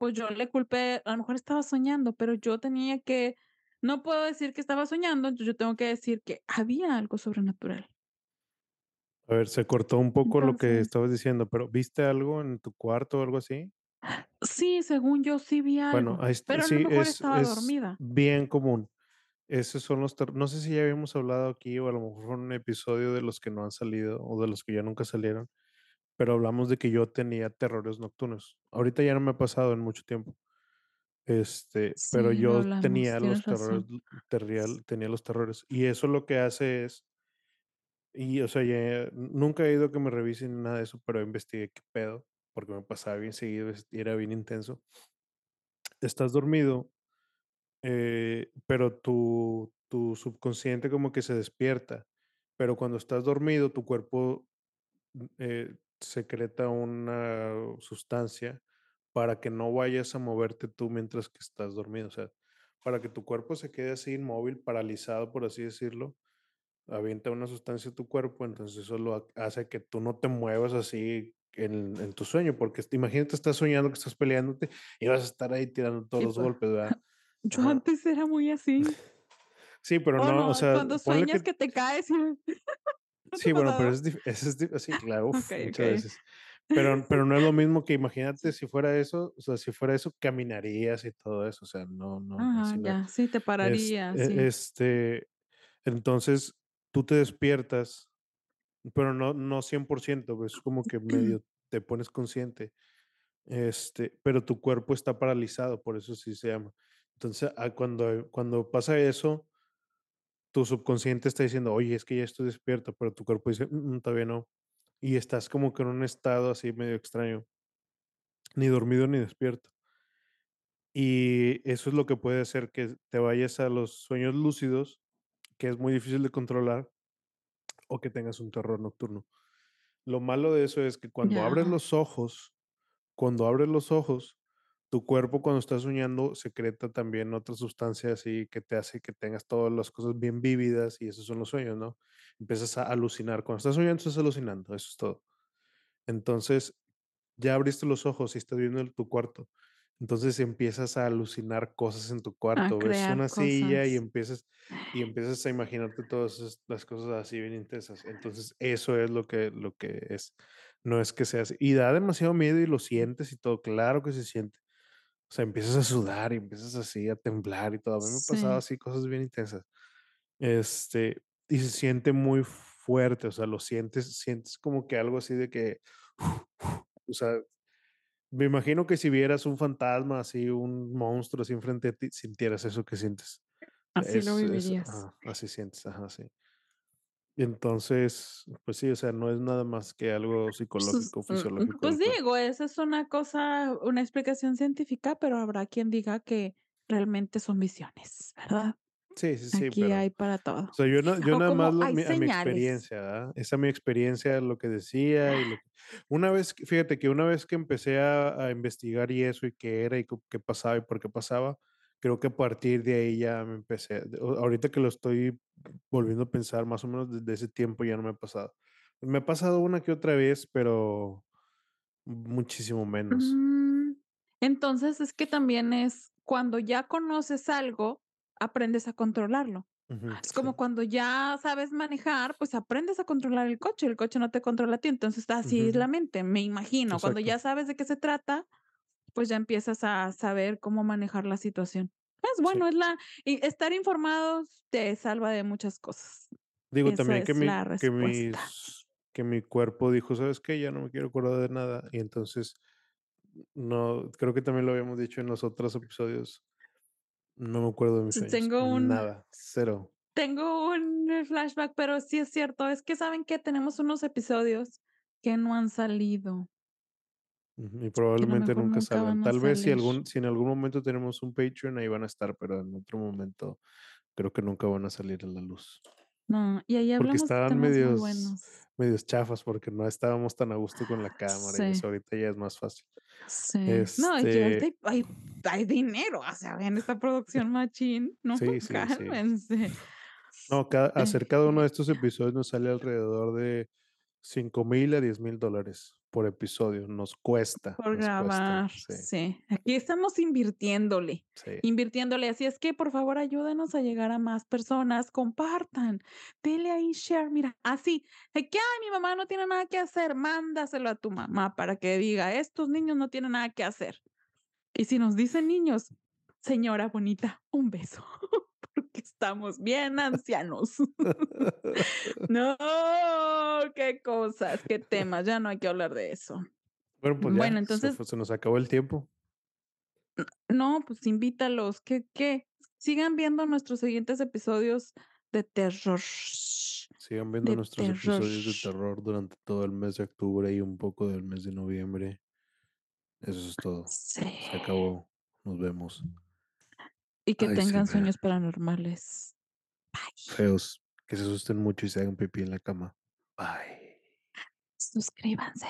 Pues yo le culpé, a lo mejor estaba soñando, pero yo tenía que no puedo decir que estaba soñando, entonces yo tengo que decir que había algo sobrenatural. A ver, se cortó un poco lo que Entonces, estabas diciendo, pero, ¿viste algo en tu cuarto o algo así? sí, según yo sí vi Bueno, algo, ahí está pero a lo sí, mejor es estaba es dormida. bien común. Esos son los no sé si ya habíamos hablado aquí, o a lo mejor fue un episodio de los que no han salido, o de los que ya nunca salieron, pero hablamos de que yo tenía terrores nocturnos. Ahorita ya no me ha pasado en mucho tiempo, este, pero Sí, lo yo hablamos, tenía los terrores terrial tenía los terrores, y eso lo que hace es y, o sea, ya nunca he ido a que me revisen nada de eso, pero investigué qué pedo, porque me pasaba bien seguido, y era bien intenso. Estás dormido Eh, pero tu tu subconsciente como que se despierta, pero cuando estás dormido, tu cuerpo, mm, eh, secreta una sustancia para que no vayas a moverte tú mientras que estás dormido, o sea, para que tu cuerpo se quede así inmóvil, paralizado, por así decirlo, avienta una sustancia a tu cuerpo, entonces eso lo ha hace que tú no te muevas así en en tu sueño, porque, este, imagínate, estás soñando que estás peleándote y vas a estar ahí tirando todos Sí, los pues, golpes, ¿verdad? yo Ajá. antes era muy así. Sí, pero O no, o no, sea, cuando sueñas que que te caes y ¿no te sí, bueno, pero es es sí, claro, uf, Okey, muchas okey. veces. Pero pero no es lo mismo que imagínate si fuera eso, o sea, si fuera eso, caminarías y todo eso, o sea, no no, Ajá, así no es. ya, sí, te Es pararía, e sí. este, entonces, tú te despiertas, pero no no 100%, es como que medio te pones consciente, este, pero tu cuerpo está paralizado, por eso así se llama. Entonces, ah, cuando cuando pasa eso tu subconsciente está diciendo: "Oye, es que ya estoy despierto", pero tu cuerpo dice: "Mm, mm, todavía no". Y estás como que en un estado así medio extraño. Ni dormido ni despierto. Y eso es lo que puede hacer que te vayas a los sueños lúcidos, que es muy difícil de controlar, o que tengas un terror nocturno. Lo malo de eso es que cuando abres los ojos cuando abres los ojos, tu cuerpo cuando estás soñando secreta también otra sustancia así que te hace que tengas todas las cosas bien vívidas y esos son los sueños, ¿no? Empiezas a alucinar. Cuando estás soñando, estás alucinando, eso es todo. Entonces, ya abriste los ojos y estás viendo en tu cuarto. Entonces empiezas a alucinar cosas en tu cuarto. Ves una silla y cosas. empiezas y empiezas a imaginarte todas las cosas así bien intensas. Entonces, eso es lo que lo que es. No es que seas y da demasiado miedo y lo sientes y todo, claro que se siente. O sea, empiezas a sudar y empiezas así a temblar y todo. A mí me Sí. así cosas bien intensas. Este, y se siente muy fuerte, o sea, lo sientes sientes como que algo así de que, o sea, me imagino que si vieras un fantasma así, un monstruo así enfrente de ti, sintieras eso que sientes. Así lo Es es vivirías. ajá, así sientes, ajá, sí. Entonces, pues sí, o sea, no es nada más que algo Pues, psicológico, mm, fisiológico pues digo, esa es una cosa, una explicación científica, pero habrá quien diga que realmente son visiones, ¿verdad? Sí, sí, sí, Aquí pero hay para O todo. sea, yo no yo O nada más lo mi a mi experiencia, ¿verdad? Esa mi experiencia, lo que decía y lo que una vez fíjate que una vez que empecé a a investigar y eso, y qué era, y qué pasaba, y por qué pasaba, creo que a partir de ahí ya me empecé o ahorita que lo estoy volviendo a pensar, más o menos desde ese tiempo ya no me ha pasado. Me ha pasado una que otra vez, pero muchísimo menos. Mm, entonces, es que también es cuando ya conoces algo, aprendes a controlarlo. Es como sí. cuando ya sabes manejar, pues aprendes a controlar el coche, el coche no te controla a ti, entonces así es la mente, me imagino. Cuando ya sabes de qué se trata, pues ya empiezas a saber cómo manejar la situación. Es Sí. bueno, es la y estar informados te salva de muchas cosas. Digo, Esa también que mi que mis que mi cuerpo dijo: "¿Sabes qué? Ya no me quiero acordar de nada". Y entonces, no, creo que también lo habíamos dicho en los otros episodios, no me acuerdo de mis tengo un nada, cero. tengo un flashback, pero sí es cierto, es que, ¿saben qué? Tenemos unos episodios que no han salido. Y Que probablemente nunca nunca salgan. Tal vez si algún si en algún momento tenemos un Patreon, ahí van a estar, pero en otro momento creo que nunca van a salir a la luz. No, y ahí Porque hablamos de estaban temas muy medios buenos. medios chafas, porque no estábamos tan a gusto con la cámara y Sí. eso, ahorita ya es más fácil. Sí. No, y Este hay hay hay dinero, o sea, en esta producción machín, no, Sí, sí, sí. cálmense. No, cada hacer cada uno de estos episodios nos sale alrededor de $5000 a $10000 dólares por episodio. Nos cuesta, por nos cuesta, grabar, sí. sí. Aquí estamos invirtiéndole, Sí. invirtiéndole. Así es que, por favor, ayúdenos a llegar a más personas, compartan, denle ahí share, mira, así, que: "Ay, mi mamá no tiene nada que hacer", mándaselo a tu mamá para que diga: "Estos niños no tienen nada que hacer". Y si nos dicen niños, señora bonita, un beso, porque estamos bien ancianos. No, qué cosas, qué temas, ya no hay que hablar de eso. Bueno, pues ya, se entonces se nos acabó el tiempo. no, pues invítalos, ¿qué qué? Sigan viendo nuestros siguientes episodios de terror, Sigan viendo de nuestros terror. episodios de terror durante todo el mes de octubre y un poco del mes de noviembre. Eso es todo. Sí. Se acabó. Nos vemos. Y que tengan sueños paranormales. Bye. Feos, que se asusten mucho y se hagan pipí en la cama. Bye. Suscríbanse.